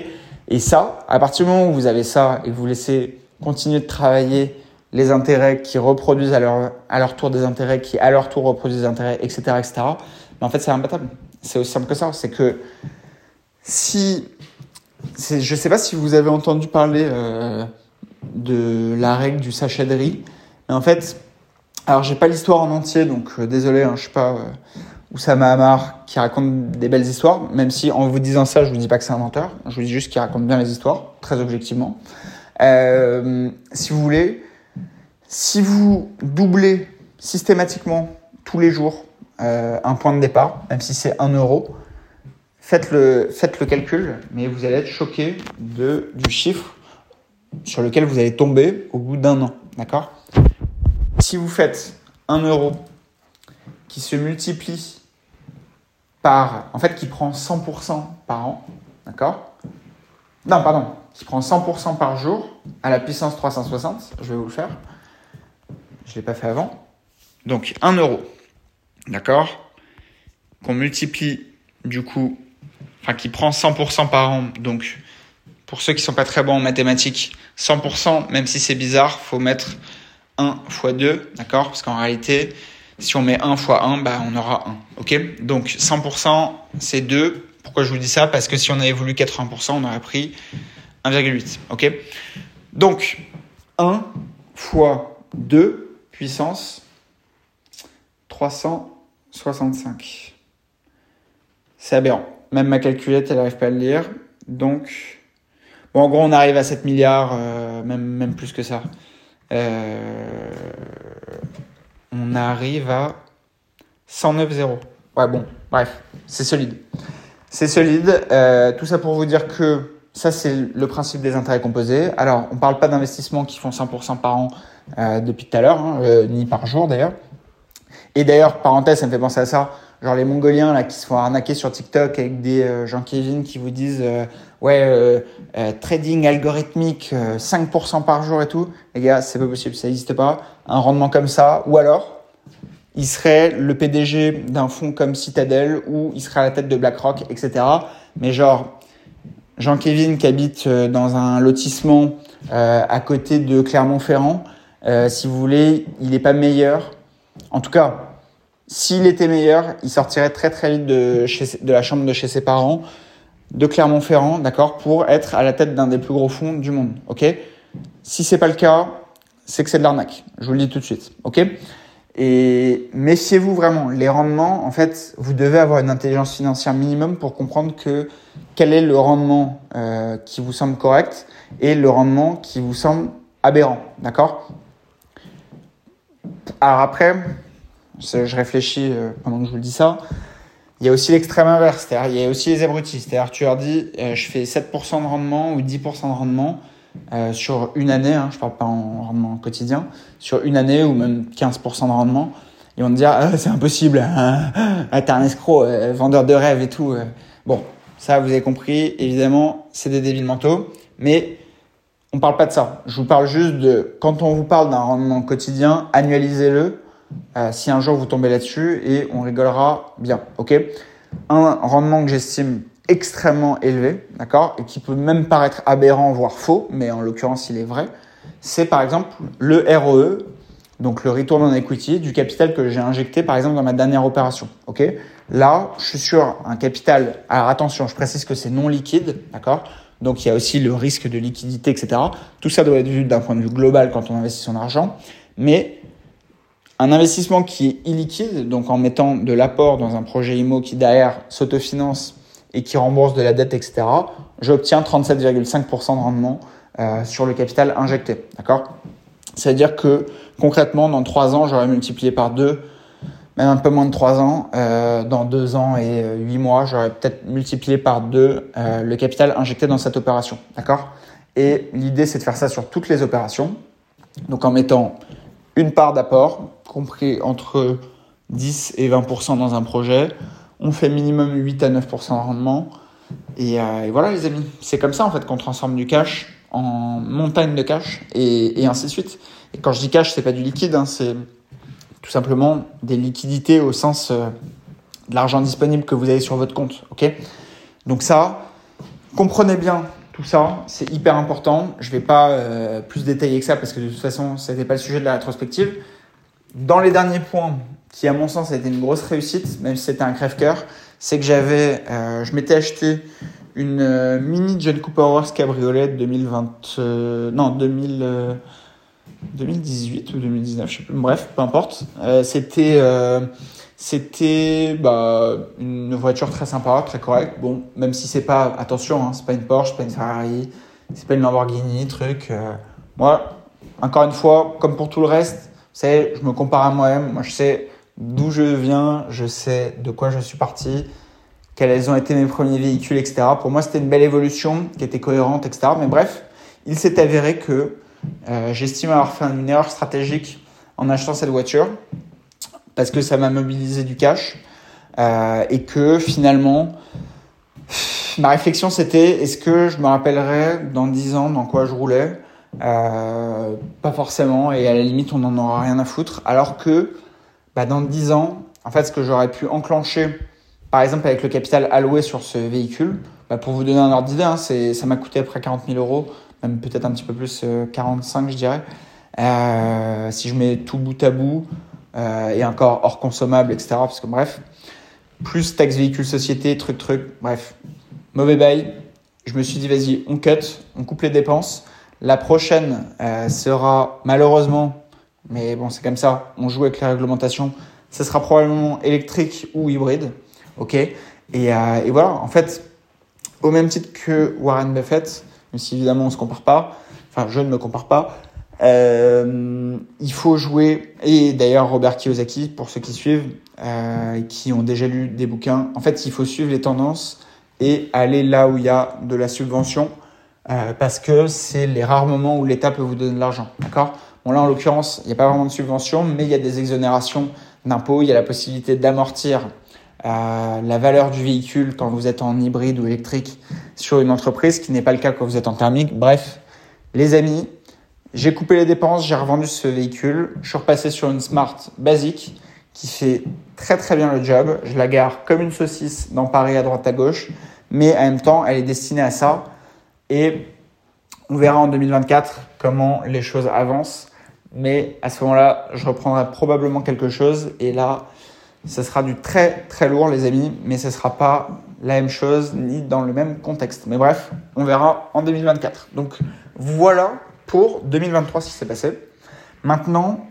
A: Et ça, à partir du moment où vous avez ça et que vous laissez continuer de travailler les intérêts qui reproduisent à leur, à leur tour des intérêts, qui à leur tour reproduisent des intérêts, etc. etc. Mais en fait, c'est imbattable. C'est aussi simple que ça. C'est que si. Je ne sais pas si vous avez entendu parler euh, de la règle du sachet de riz. Mais en fait, alors j'ai pas l'histoire en entier, donc euh, désolé, hein, je sais pas euh, Oussama Hamar qui raconte des belles histoires, même si en vous disant ça, je vous dis pas que c'est un menteur, je vous dis juste qu'il raconte bien les histoires, très objectivement. Euh, si vous voulez, si vous doublez systématiquement tous les jours un point de départ, même si c'est 1 euro, faites le, faites le calcul, mais vous allez être choqué du chiffre sur lequel vous allez tomber au bout d'un an. D'accord? Si vous faites 1 euro qui se multiplie par, en fait, qui prend 100% par an, d'accord? Non, pardon, qui prend 100% par jour à la puissance 360. Je vais vous le faire. Je ne l'ai pas fait avant. Donc 1 euro. D'accord? Qu'on multiplie du coup, enfin qui prend 100% par an. Donc pour ceux qui sont pas très bons en mathématiques, 100%, même si c'est bizarre, faut mettre 1 fois 2. D'accord? Parce qu'en réalité, si on met 1 fois 1, bah, on aura 1. Ok? Donc 100%, c'est 2. Pourquoi je vous dis ça? Parce que si on avait voulu 80%, on aurait pris 1,8. OK? Donc, 1 fois 2 puissance 300, 65. C'est aberrant. Même ma calculette, elle n'arrive pas à le lire. Donc, bon, en gros, on arrive à 7 milliards, euh, même, même plus que ça. Euh, on arrive à 109,0. Ouais, bon, bref, c'est solide. C'est solide. Euh, tout ça pour vous dire que ça, c'est le principe des intérêts composés. Alors, on ne parle pas d'investissements qui font 100% par an euh, depuis tout à l'heure, hein, ni par jour d'ailleurs. Et d'ailleurs, parenthèse, ça me fait penser à ça. Genre les Mongoliens là qui se font arnaquer sur TikTok avec des euh, Jean-Kévin qui vous disent ouais trading algorithmique 5% par jour et tout. Les gars, c'est pas possible, ça n'existe pas. Un rendement comme ça, ou alors il serait le PDG d'un fonds comme Citadel ou il serait à la tête de BlackRock, etc. Mais genre Jean-Kévin qui habite dans un lotissement à côté de Clermont-Ferrand, euh, si vous voulez, il n'est pas meilleur. En tout cas, s'il était meilleur, il sortirait très très vite de, la chambre de chez ses parents, de Clermont-Ferrand, d'accord, pour être à la tête d'un des plus gros fonds du monde, ok? Si c'est pas le cas, c'est que c'est de l'arnaque. Je vous le dis tout de suite, ok? Et méfiez-vous vraiment. Les rendements, en fait, vous devez avoir une intelligence financière minimum pour comprendre que quel est le rendement euh, qui vous semble correct et le rendement qui vous semble aberrant, d'accord? Alors après, je réfléchis euh, pendant que je vous dis ça. Il y a aussi l'extrême inverse, c'est-à-dire il y a aussi les abrutis. C'est-à-dire tu leur dis, euh, je fais 7% de rendement ou 10% de rendement euh, sur une année, hein, je parle pas en rendement quotidien, sur une année ou même 15% de rendement. Ils vont te dire, ah, c'est impossible, hein. [LAUGHS] t'es un escroc, vendeur de rêves et tout. Bon, ça vous avez compris, évidemment, c'est des débiles mentaux, mais on parle pas de ça. Je vous parle juste de quand on vous parle d'un rendement quotidien, annualisez-le. Euh, si un jour vous tombez là-dessus et on rigolera bien, ok? Un rendement que j'estime extrêmement élevé, d'accord, et qui peut même paraître aberrant, voire faux, mais en l'occurrence il est vrai, c'est par exemple le ROE, donc le return on equity du capital que j'ai injecté par exemple dans ma dernière opération, ok? Là, je suis sur un capital, alors attention, je précise que c'est non liquide, d'accord? Donc il y a aussi le risque de liquidité, etc. Tout ça doit être vu d'un point de vue global quand on investit son argent. Mais un investissement qui est illiquide, donc en mettant de l'apport dans un projet IMO qui derrière s'autofinance et qui rembourse de la dette, etc., j'obtiens 37,5% de rendement euh, sur le capital injecté. D'accord? C'est-à-dire que concrètement, dans 3 ans, j'aurais multiplié par 2 même un peu moins de 3 ans, euh, dans 2 ans et 8 mois, j'aurais peut-être multiplié par 2 euh, le capital injecté dans cette opération. D'accord? Et l'idée, c'est de faire ça sur toutes les opérations. Donc en mettant une part d'apport, compris entre 10 et 20% dans un projet. On fait minimum 8 à 9% de rendement. Et, euh, et, voilà les amis, c'est comme ça en fait qu'on transforme du cash en montagne de cash et, ainsi de suite. Et quand je dis cash, c'est pas du liquide, hein, c'est tout simplement des liquidités au sens euh, de l'argent disponible que vous avez sur votre compte. Donc ça, comprenez bien tout ça, c'est hyper important. Je ne vais pas euh, plus détailler que ça parce que de toute façon, ce n'était pas le sujet de la rétrospective. Dans les derniers points, qui à mon sens a été une grosse réussite, même si c'était un crève-cœur, c'est que j'avais, euh, je m'étais acheté une mini John Cooper Wars cabriolet 2020, non 2000. 2018 ou 2019, je sais plus. Bref, peu importe. Euh, c'était euh, c'était bah, une voiture très sympa, très correcte. Bon, même si c'est pas attention, hein, c'est pas une Porsche, c'est pas une Ferrari, c'est pas une Lamborghini, truc. Euh. moi, encore une fois, comme pour tout le reste, c'est je me compare à moi-même. Moi, je sais d'où je viens, je sais de quoi je suis parti, quels ont été mes premiers véhicules, etc. Pour moi, c'était une belle évolution qui était cohérente, etc. Mais bref, il s'est avéré que euh, j'estime avoir fait une erreur stratégique en achetant cette voiture parce que ça m'a mobilisé du cash euh, et que finalement, ma réflexion c'était est-ce que je me rappellerai dans 10 ans dans quoi je roulais? Euh, Pas forcément et à la limite on n'en aura rien à foutre. Alors que bah, dans 10 ans, en fait ce que j'aurais pu enclencher par exemple avec le capital alloué sur ce véhicule, bah, pour vous donner un ordre d'idée, hein, ça m'a coûté à près 40 000 euros même peut-être un petit peu plus, 45 euh, je dirais. Euh, si je mets tout bout à bout, euh, et encore hors consommable, etc. Parce que bref, plus taxe véhicule société, truc, truc, bref, mauvais bail. Je me suis dit, vas-y, on cut, on coupe les dépenses. La prochaine sera malheureusement, mais bon, c'est comme ça, on joue avec les réglementations, ce sera probablement électrique ou hybride. Ok et, et, voilà, en fait, au même titre que Warren Buffett, même si évidemment on ne se compare pas, enfin je ne me compare pas, euh, il faut jouer, et d'ailleurs Robert Kiyosaki, pour ceux qui suivent, euh, qui ont déjà lu des bouquins, en fait il faut suivre les tendances et aller là où il y a de la subvention, euh, parce que c'est les rares moments où l'État peut vous donner de l'argent. D'accord? Bon là en l'occurrence, il n'y a pas vraiment de subvention, mais il y a des exonérations d'impôts, il y a la possibilité d'amortir euh, la valeur du véhicule quand vous êtes en hybride ou électrique sur une entreprise, qui n'est pas le cas quand vous êtes en thermique. Bref, les amis, j'ai coupé les dépenses, j'ai revendu ce véhicule, je suis repassé sur une Smart basique qui fait très très bien le job. Je la gare comme une saucisse dans Paris à droite à gauche, mais en même temps, elle est destinée à ça. Et on verra en 2024 comment les choses avancent. Mais à ce moment-là, je reprendrai probablement quelque chose. Et là, ce sera du très très lourd, les amis, mais ce ne sera pas la même chose ni dans le même contexte. Mais bref, on verra en 2024. Donc voilà pour 2023 ce qui s'est passé. Maintenant,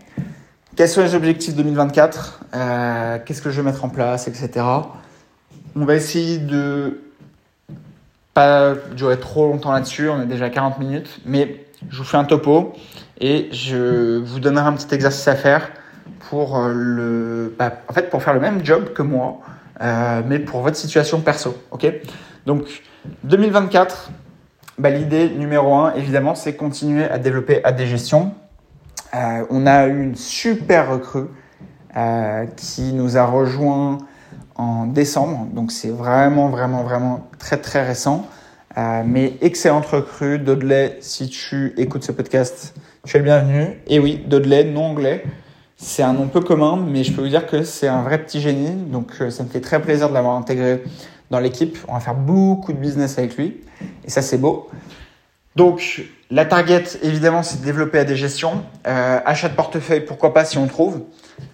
A: quels sont les objectifs 2024 euh, Qu'est-ce que je vais mettre en place, etc. On va essayer de pas durer trop longtemps là-dessus. On est déjà à 40 minutes, mais je vous fais un topo et je vous donnerai un petit exercice à faire pour euh, le, bah, en fait, pour faire le même job que moi, euh, mais pour votre situation perso. Ok? Donc 2024, bah, l'idée numéro un, évidemment, c'est continuer à développer AD Gestion. Euh, on a eu une super recrue euh, qui nous a rejoint en décembre, donc c'est vraiment, vraiment, vraiment très, très récent. Mais excellente recrue, Dodley, si tu écoutes ce podcast, tu es le bienvenu. Et oui, Dodley, non anglais. C'est un nom peu commun, mais je peux vous dire que c'est un vrai petit génie. Donc euh, ça me fait très plaisir de l'avoir intégré dans l'équipe. On va faire beaucoup de business avec lui. Et ça, c'est beau. Donc la target, évidemment, c'est de développer à des gestions. Euh, achat de portefeuille, pourquoi pas si on trouve.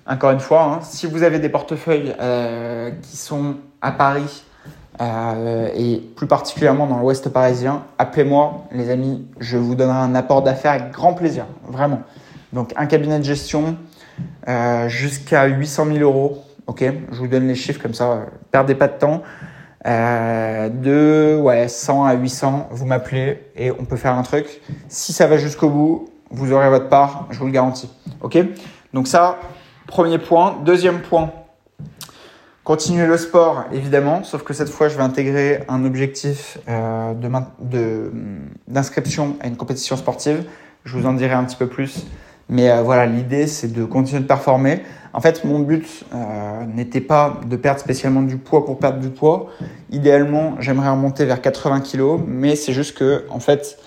A: Encore une fois, hein, si vous avez des portefeuilles euh, qui sont à Paris euh, et plus particulièrement dans l'ouest parisien, appelez-moi les amis, je vous donnerai un apport d'affaires avec grand plaisir, vraiment. Donc un cabinet de gestion, euh, jusqu'à 800 000 euros. Ok, je vous donne les chiffres comme ça, perdez pas de temps. Euh, de ouais, 100 à 800, vous m'appelez et on peut faire un truc. Si ça va jusqu'au bout, vous aurez votre part, je vous le garantis. Ok? Donc ça, premier point. Deuxième point, continuer le sport, évidemment, sauf que cette fois, je vais intégrer un objectif euh, d'inscription de, à une compétition sportive. Je vous en dirai un petit peu plus mais euh, voilà, l'idée, c'est de continuer de performer. En fait, mon but euh, n'était pas de perdre spécialement du poids pour perdre du poids. Idéalement, j'aimerais remonter vers 80 kg, mais c'est juste que, en fait,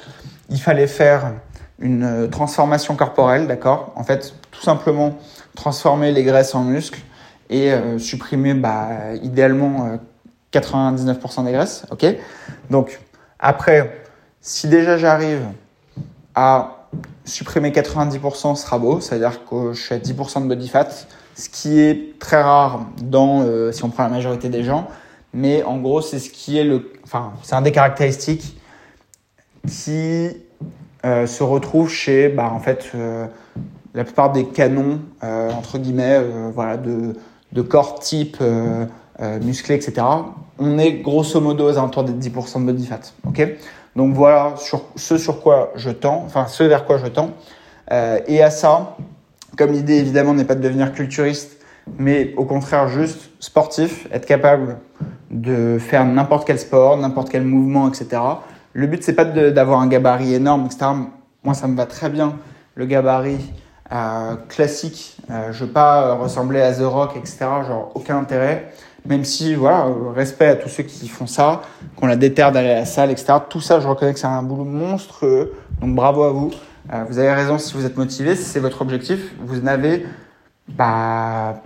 A: il fallait faire une euh, transformation corporelle, d'accord? En fait, tout simplement transformer les graisses en muscles et supprimer, bah, idéalement, 99% des graisses, ok? Donc, après, si déjà j'arrive à supprimer 90% sera beau, c'est-à-dire que je suis à 10% de body fat, ce qui est très rare dans, euh, si on prend la majorité des gens, mais en gros, c'est ce qui est le, enfin, c'est un des caractéristiques qui euh, se retrouve chez, bah, en fait, euh, la plupart des canons, entre guillemets, voilà, de, de corps type musclé, etc. On est grosso modo aux alentours des 10% de body fat, ok? Donc voilà ce sur quoi je tends, ce vers quoi je tends. Euh, et à ça, comme l'idée évidemment n'est pas de devenir culturiste, mais au contraire juste sportif, être capable de faire n'importe quel sport, n'importe quel mouvement, etc. Le but c'est pas d'avoir un gabarit énorme, etc. Moi ça me va très bien le gabarit euh, classique. Euh, je veux pas ressembler à The Rock, etc. Genre aucun intérêt. Même si, voilà, respect à tous ceux qui font ça, qu'on la déterre d'aller à la salle, etc. Tout ça, je reconnais que c'est un boulot monstrueux. Donc bravo à vous. Euh, vous avez raison si vous êtes motivé, si c'est votre objectif. Vous n'avez bah,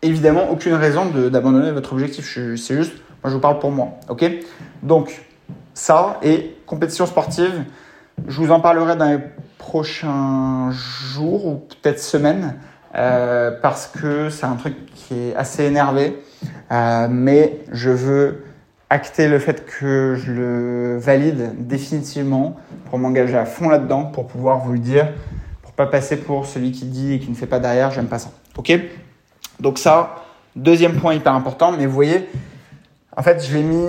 A: évidemment aucune raison d'abandonner votre objectif. C'est juste, moi je vous parle pour moi. Donc, ça et compétition sportive, je vous en parlerai dans les prochains jours ou peut-être semaines. Euh, parce que c'est un truc qui est assez énervé. Euh, mais je veux acter le fait que je le valide définitivement pour m'engager à fond là-dedans, pour pouvoir vous le dire, pour pas passer pour celui qui dit et qui ne fait pas derrière, j'aime pas ça. Ok? Donc ça, deuxième point hyper important, mais vous voyez, en fait, je l'ai mis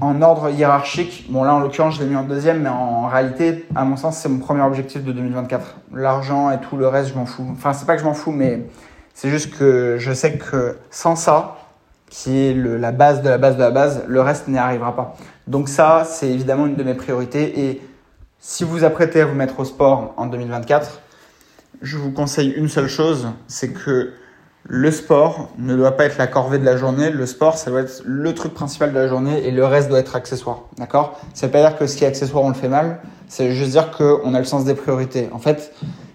A: en ordre hiérarchique. Bon, là, en l'occurrence, je l'ai mis en deuxième, mais en réalité, à mon sens, c'est mon premier objectif de 2024. L'argent et tout le reste, je m'en fous. Enfin, c'est pas que je m'en fous, mais c'est juste que je sais que sans ça, qui est la base de la base de la base, le reste n'y arrivera pas. Donc ça, c'est évidemment une de mes priorités. Et si vous apprêtez à vous mettre au sport en 2024, je vous conseille une seule chose, c'est que le sport ne doit pas être la corvée de la journée. Le sport, ça doit être le truc principal de la journée et le reste doit être accessoire. D'accord? Ça veut pas dire que ce qui est accessoire, on le fait mal. C'est juste dire qu'on a le sens des priorités. En fait,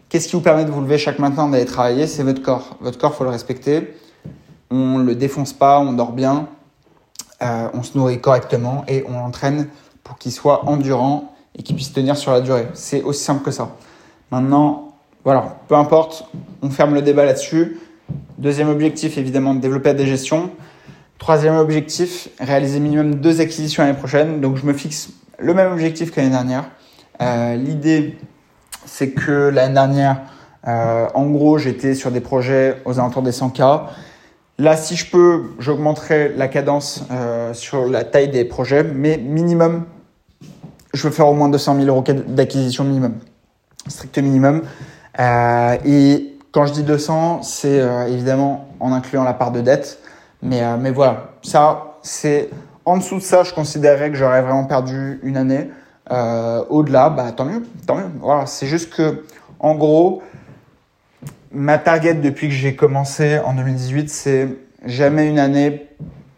A: qu'est-ce qui vous permet de vous lever chaque matin, d'aller travailler? C'est votre corps. Votre corps, faut le respecter. On le défonce pas, on dort bien, euh, on se nourrit correctement et on l'entraîne pour qu'il soit endurant et qu'il puisse tenir sur la durée. C'est aussi simple que ça. Maintenant, voilà, peu importe, on ferme le débat là-dessus. Deuxième objectif, évidemment, de développer la digestion. Troisième objectif, réaliser minimum deux acquisitions l'année prochaine. Donc je me fixe le même objectif que l'année dernière. Euh, L'idée, c'est que l'année dernière, euh, en gros, j'étais sur des projets aux alentours des 100K. Là, si je peux, j'augmenterai la cadence euh, sur la taille des projets, mais minimum, je veux faire au moins 200 000 euros d'acquisition minimum, strict minimum. Et quand je dis 200, c'est euh, évidemment en incluant la part de dette. Mais, euh, mais voilà, ça, c'est en dessous de ça, je considérerais que j'aurais vraiment perdu une année. Euh, Au-delà, bah, tant mieux, tant mieux. Voilà, c'est juste que, en gros, ma target depuis que j'ai commencé en 2018, c'est jamais une année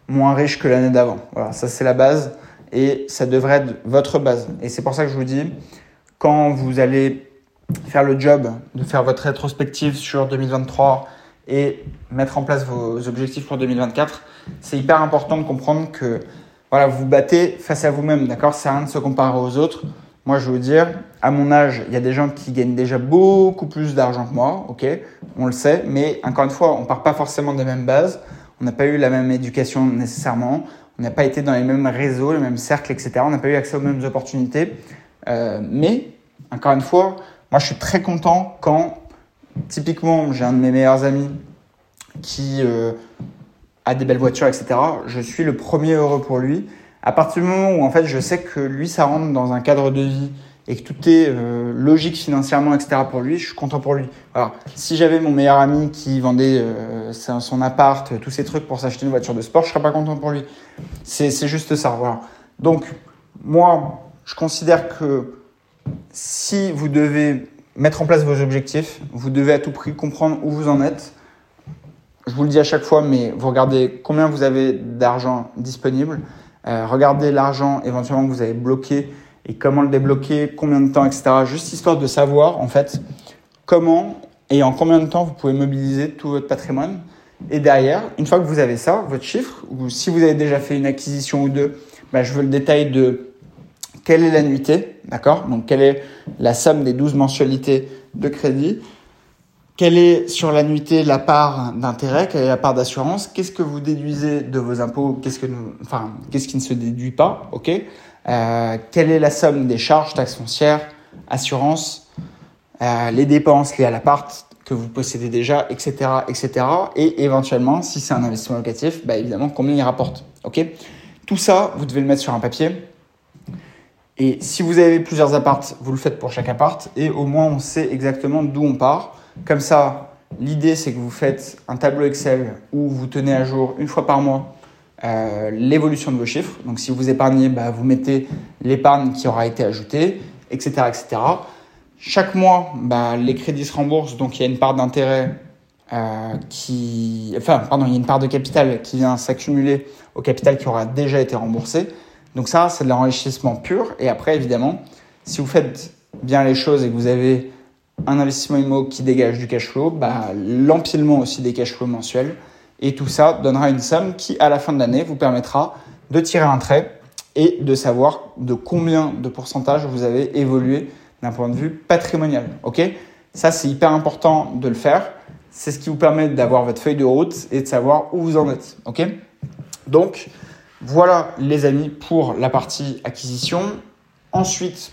A: moins riche que l'année d'avant. Voilà, ça c'est la base et ça devrait être votre base. Et c'est pour ça que je vous dis, quand vous allez faire le job de faire votre rétrospective sur 2023 et mettre en place vos objectifs pour 2024, c'est hyper important de comprendre que voilà, vous battez face à vous-même, d'accord? C'est rien de se comparer aux autres. Moi, je veux dire, à mon âge, il y a des gens qui gagnent déjà beaucoup plus d'argent que moi, ok? On le sait, mais encore une fois, on part pas forcément des mêmes bases, on n'a pas eu la même éducation nécessairement, on n'a pas été dans les mêmes réseaux, les mêmes cercles, etc. On n'a pas eu accès aux mêmes opportunités. Euh, mais, encore une fois, moi, je suis très content quand, typiquement, j'ai un de mes meilleurs amis qui euh, a des belles voitures, etc. Je suis le premier heureux pour lui. À partir du moment où, en fait, je sais que lui, ça rentre dans un cadre de vie et que tout est euh, logique financièrement, etc. pour lui, je suis content pour lui. Alors, si j'avais mon meilleur ami qui vendait euh, son appart, tous ces trucs pour s'acheter une voiture de sport, je serais pas content pour lui. C'est juste ça. Donc, moi, je considère que si vous devez mettre en place vos objectifs, vous devez à tout prix comprendre où vous en êtes. Je vous le dis à chaque fois, mais vous regardez combien vous avez d'argent disponible, euh, regardez l'argent éventuellement que vous avez bloqué et comment le débloquer, combien de temps, etc. Juste histoire de savoir en fait comment et en combien de temps vous pouvez mobiliser tout votre patrimoine. Et derrière, une fois que vous avez ça, votre chiffre, ou si vous avez déjà fait une acquisition ou deux, bah, je veux le détail de quelle est l'annuité, d'accord? Donc, quelle est la somme des 12 mensualités de crédit? Quelle est sur l'annuité la part d'intérêt? Quelle est la part d'assurance? Qu'est-ce que vous déduisez de vos impôts? Qu'est-ce que, enfin, qui ne se déduit pas? Ok? Euh, Quelle est la somme des charges, taxes foncières, assurance, euh, les dépenses liées à l'appart que vous possédez déjà, etc., etc. Et éventuellement, si c'est un investissement locatif, bah évidemment, combien il rapporte? Ok? Tout ça, vous devez le mettre sur un papier et si vous avez plusieurs appartes, vous le faites pour chaque appart et au moins on sait exactement d'où on part. Comme ça, l'idée c'est que vous faites un tableau Excel où vous tenez à jour une fois par mois euh, l'évolution de vos chiffres. Donc si vous épargnez, bah, vous mettez l'épargne qui aura été ajoutée, etc. etc. Chaque mois, bah, les crédits se remboursent, donc il y a une part d'intérêt euh, qui... Enfin, pardon, il y a une part de capital qui vient s'accumuler au capital qui aura déjà été remboursé. Donc ça, c'est de l'enrichissement pur. Et après, évidemment, si vous faites bien les choses et que vous avez un investissement IMO qui dégage du cash flow, bah, l'empilement aussi des cash flows mensuels. Et tout ça donnera une somme qui, à la fin de l'année, vous permettra de tirer un trait et de savoir de combien de pourcentage vous avez évolué d'un point de vue patrimonial. Ok? Ça, c'est hyper important de le faire. C'est ce qui vous permet d'avoir votre feuille de route et de savoir où vous en êtes. Ok? Donc, voilà les amis pour la partie acquisition. Ensuite,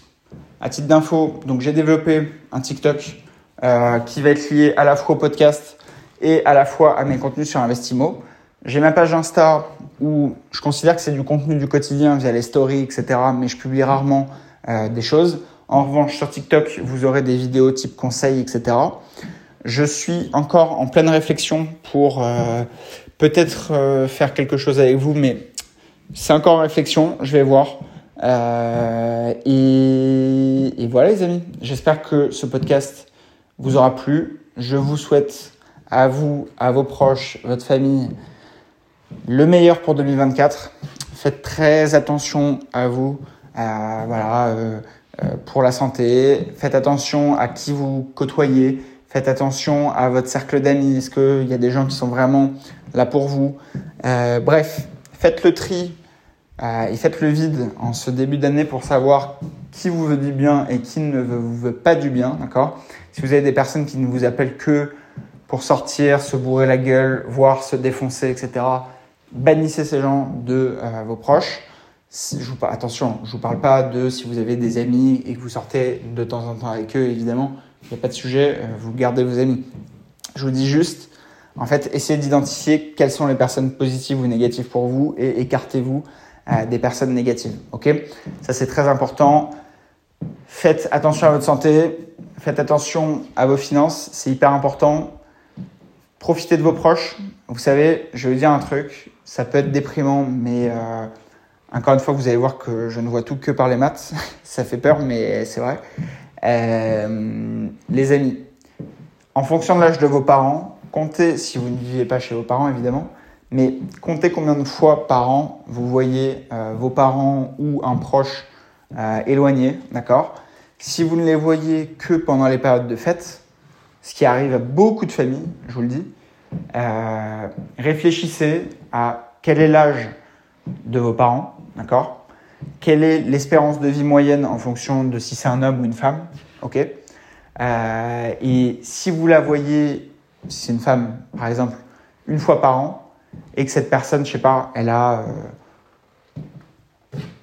A: à titre d'info, donc j'ai développé un TikTok euh, qui va être lié à la fois au podcast et à la fois à mes contenus sur Investimo. J'ai ma page Insta où je considère que c'est du contenu du quotidien via les stories, etc. Mais je publie rarement euh, des choses. En revanche, sur TikTok, vous aurez des vidéos type conseils, etc. Je suis encore en pleine réflexion pour euh, peut-être faire quelque chose avec vous, mais c'est encore en réflexion. Je vais voir. Euh, et, voilà les amis, j'espère que ce podcast vous aura plu. Je vous souhaite à vous, à vos proches, votre famille, le meilleur pour 2024. Faites très attention à vous, voilà, euh, euh, pour la santé. Faites attention à qui vous côtoyez. Faites attention à votre cercle d'amis. Est-ce qu'il y a des gens qui sont vraiment là pour vous? Bref, faites le tri euh, et faites le vide en ce début d'année pour savoir qui vous veut du bien et qui ne vous veut pas du bien, d'accord? Si vous avez des personnes qui ne vous appellent que pour sortir, se bourrer la gueule, voire se défoncer, etc., bannissez ces gens de euh, vos proches. je vous, attention, je vous parle pas de si vous avez des amis et que vous sortez de temps en temps avec eux, évidemment, il n'y a pas de sujet, euh, vous gardez vos amis. Je vous dis juste, en fait, essayez d'identifier quelles sont les personnes positives ou négatives pour vous et écartez-vous des personnes négatives. Ok? Ça c'est très important. Faites attention à votre santé, faites attention à vos finances, c'est hyper important. Profitez de vos proches. Vous savez, je vais vous dire un truc, ça peut être déprimant, mais euh, encore une fois, vous allez voir que je ne vois tout que par les maths. [LAUGHS] ça fait peur, mais c'est vrai. Euh, les amis, en fonction de l'âge de vos parents, comptez, si vous ne vivez pas chez vos parents évidemment, mais comptez combien de fois par an vous voyez euh, vos parents ou un proche euh, éloigné, d'accord? Si vous ne les voyez que pendant les périodes de fête, ce qui arrive à beaucoup de familles, je vous le dis, euh, réfléchissez à quel est l'âge de vos parents, d'accord? Quelle est l'espérance de vie moyenne en fonction de si c'est un homme ou une femme, ok? Et si vous la voyez, si c'est une femme par exemple, une fois par an, et que cette personne, je sais pas, elle a, euh,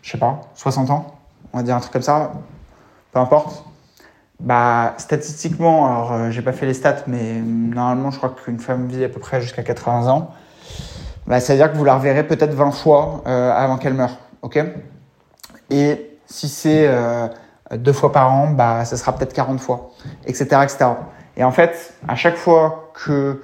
A: je sais pas, 60 ans, on va dire un truc comme ça, peu importe. Bah, statistiquement, alors euh, j'ai pas fait les stats, mais normalement, je crois qu'une femme vit à peu près jusqu'à 80 ans. Bah, ça veut dire que vous la reverrez peut-être 20 fois euh, avant qu'elle meure, ok? Et si c'est deux fois par an, bah, ça sera peut-être 40 fois, etc., etc. Et en fait, à chaque fois que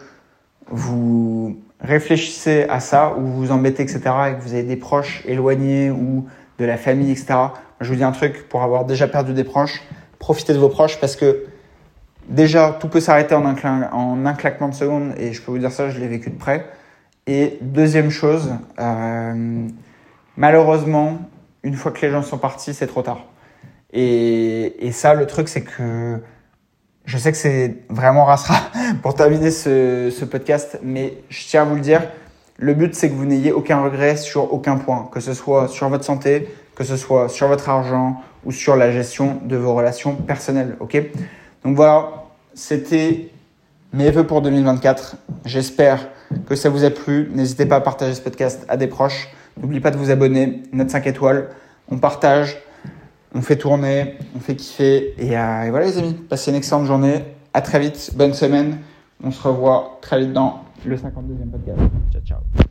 A: vous réfléchissez à ça, ou vous vous embêtez, etc., et que vous avez des proches éloignés ou de la famille, etc. je vous dis un truc, pour avoir déjà perdu des proches, profitez de vos proches parce que déjà, tout peut s'arrêter en, un en un claquement de secondes, et je peux vous dire ça, je l'ai vécu de près. Et deuxième chose, euh, malheureusement, une fois que les gens sont partis, c'est trop tard. Et ça, le truc, c'est que je sais que c'est vraiment rassera [LAUGHS] pour terminer ce, podcast, mais je tiens à vous le dire. Le but, c'est que vous n'ayez aucun regret sur aucun point, que ce soit sur votre santé, que ce soit sur votre argent ou sur la gestion de vos relations personnelles. Ok? Donc voilà, c'était mes vœux pour 2024. J'espère que ça vous a plu. N'hésitez pas à partager ce podcast à des proches. N'oubliez pas de vous abonner, note 5 étoiles. On partage on fait tourner, on fait kiffer. Euh, et, voilà les amis, passez une excellente journée. À très vite, bonne semaine. On se revoit très vite dans le 52e podcast. Ciao, ciao.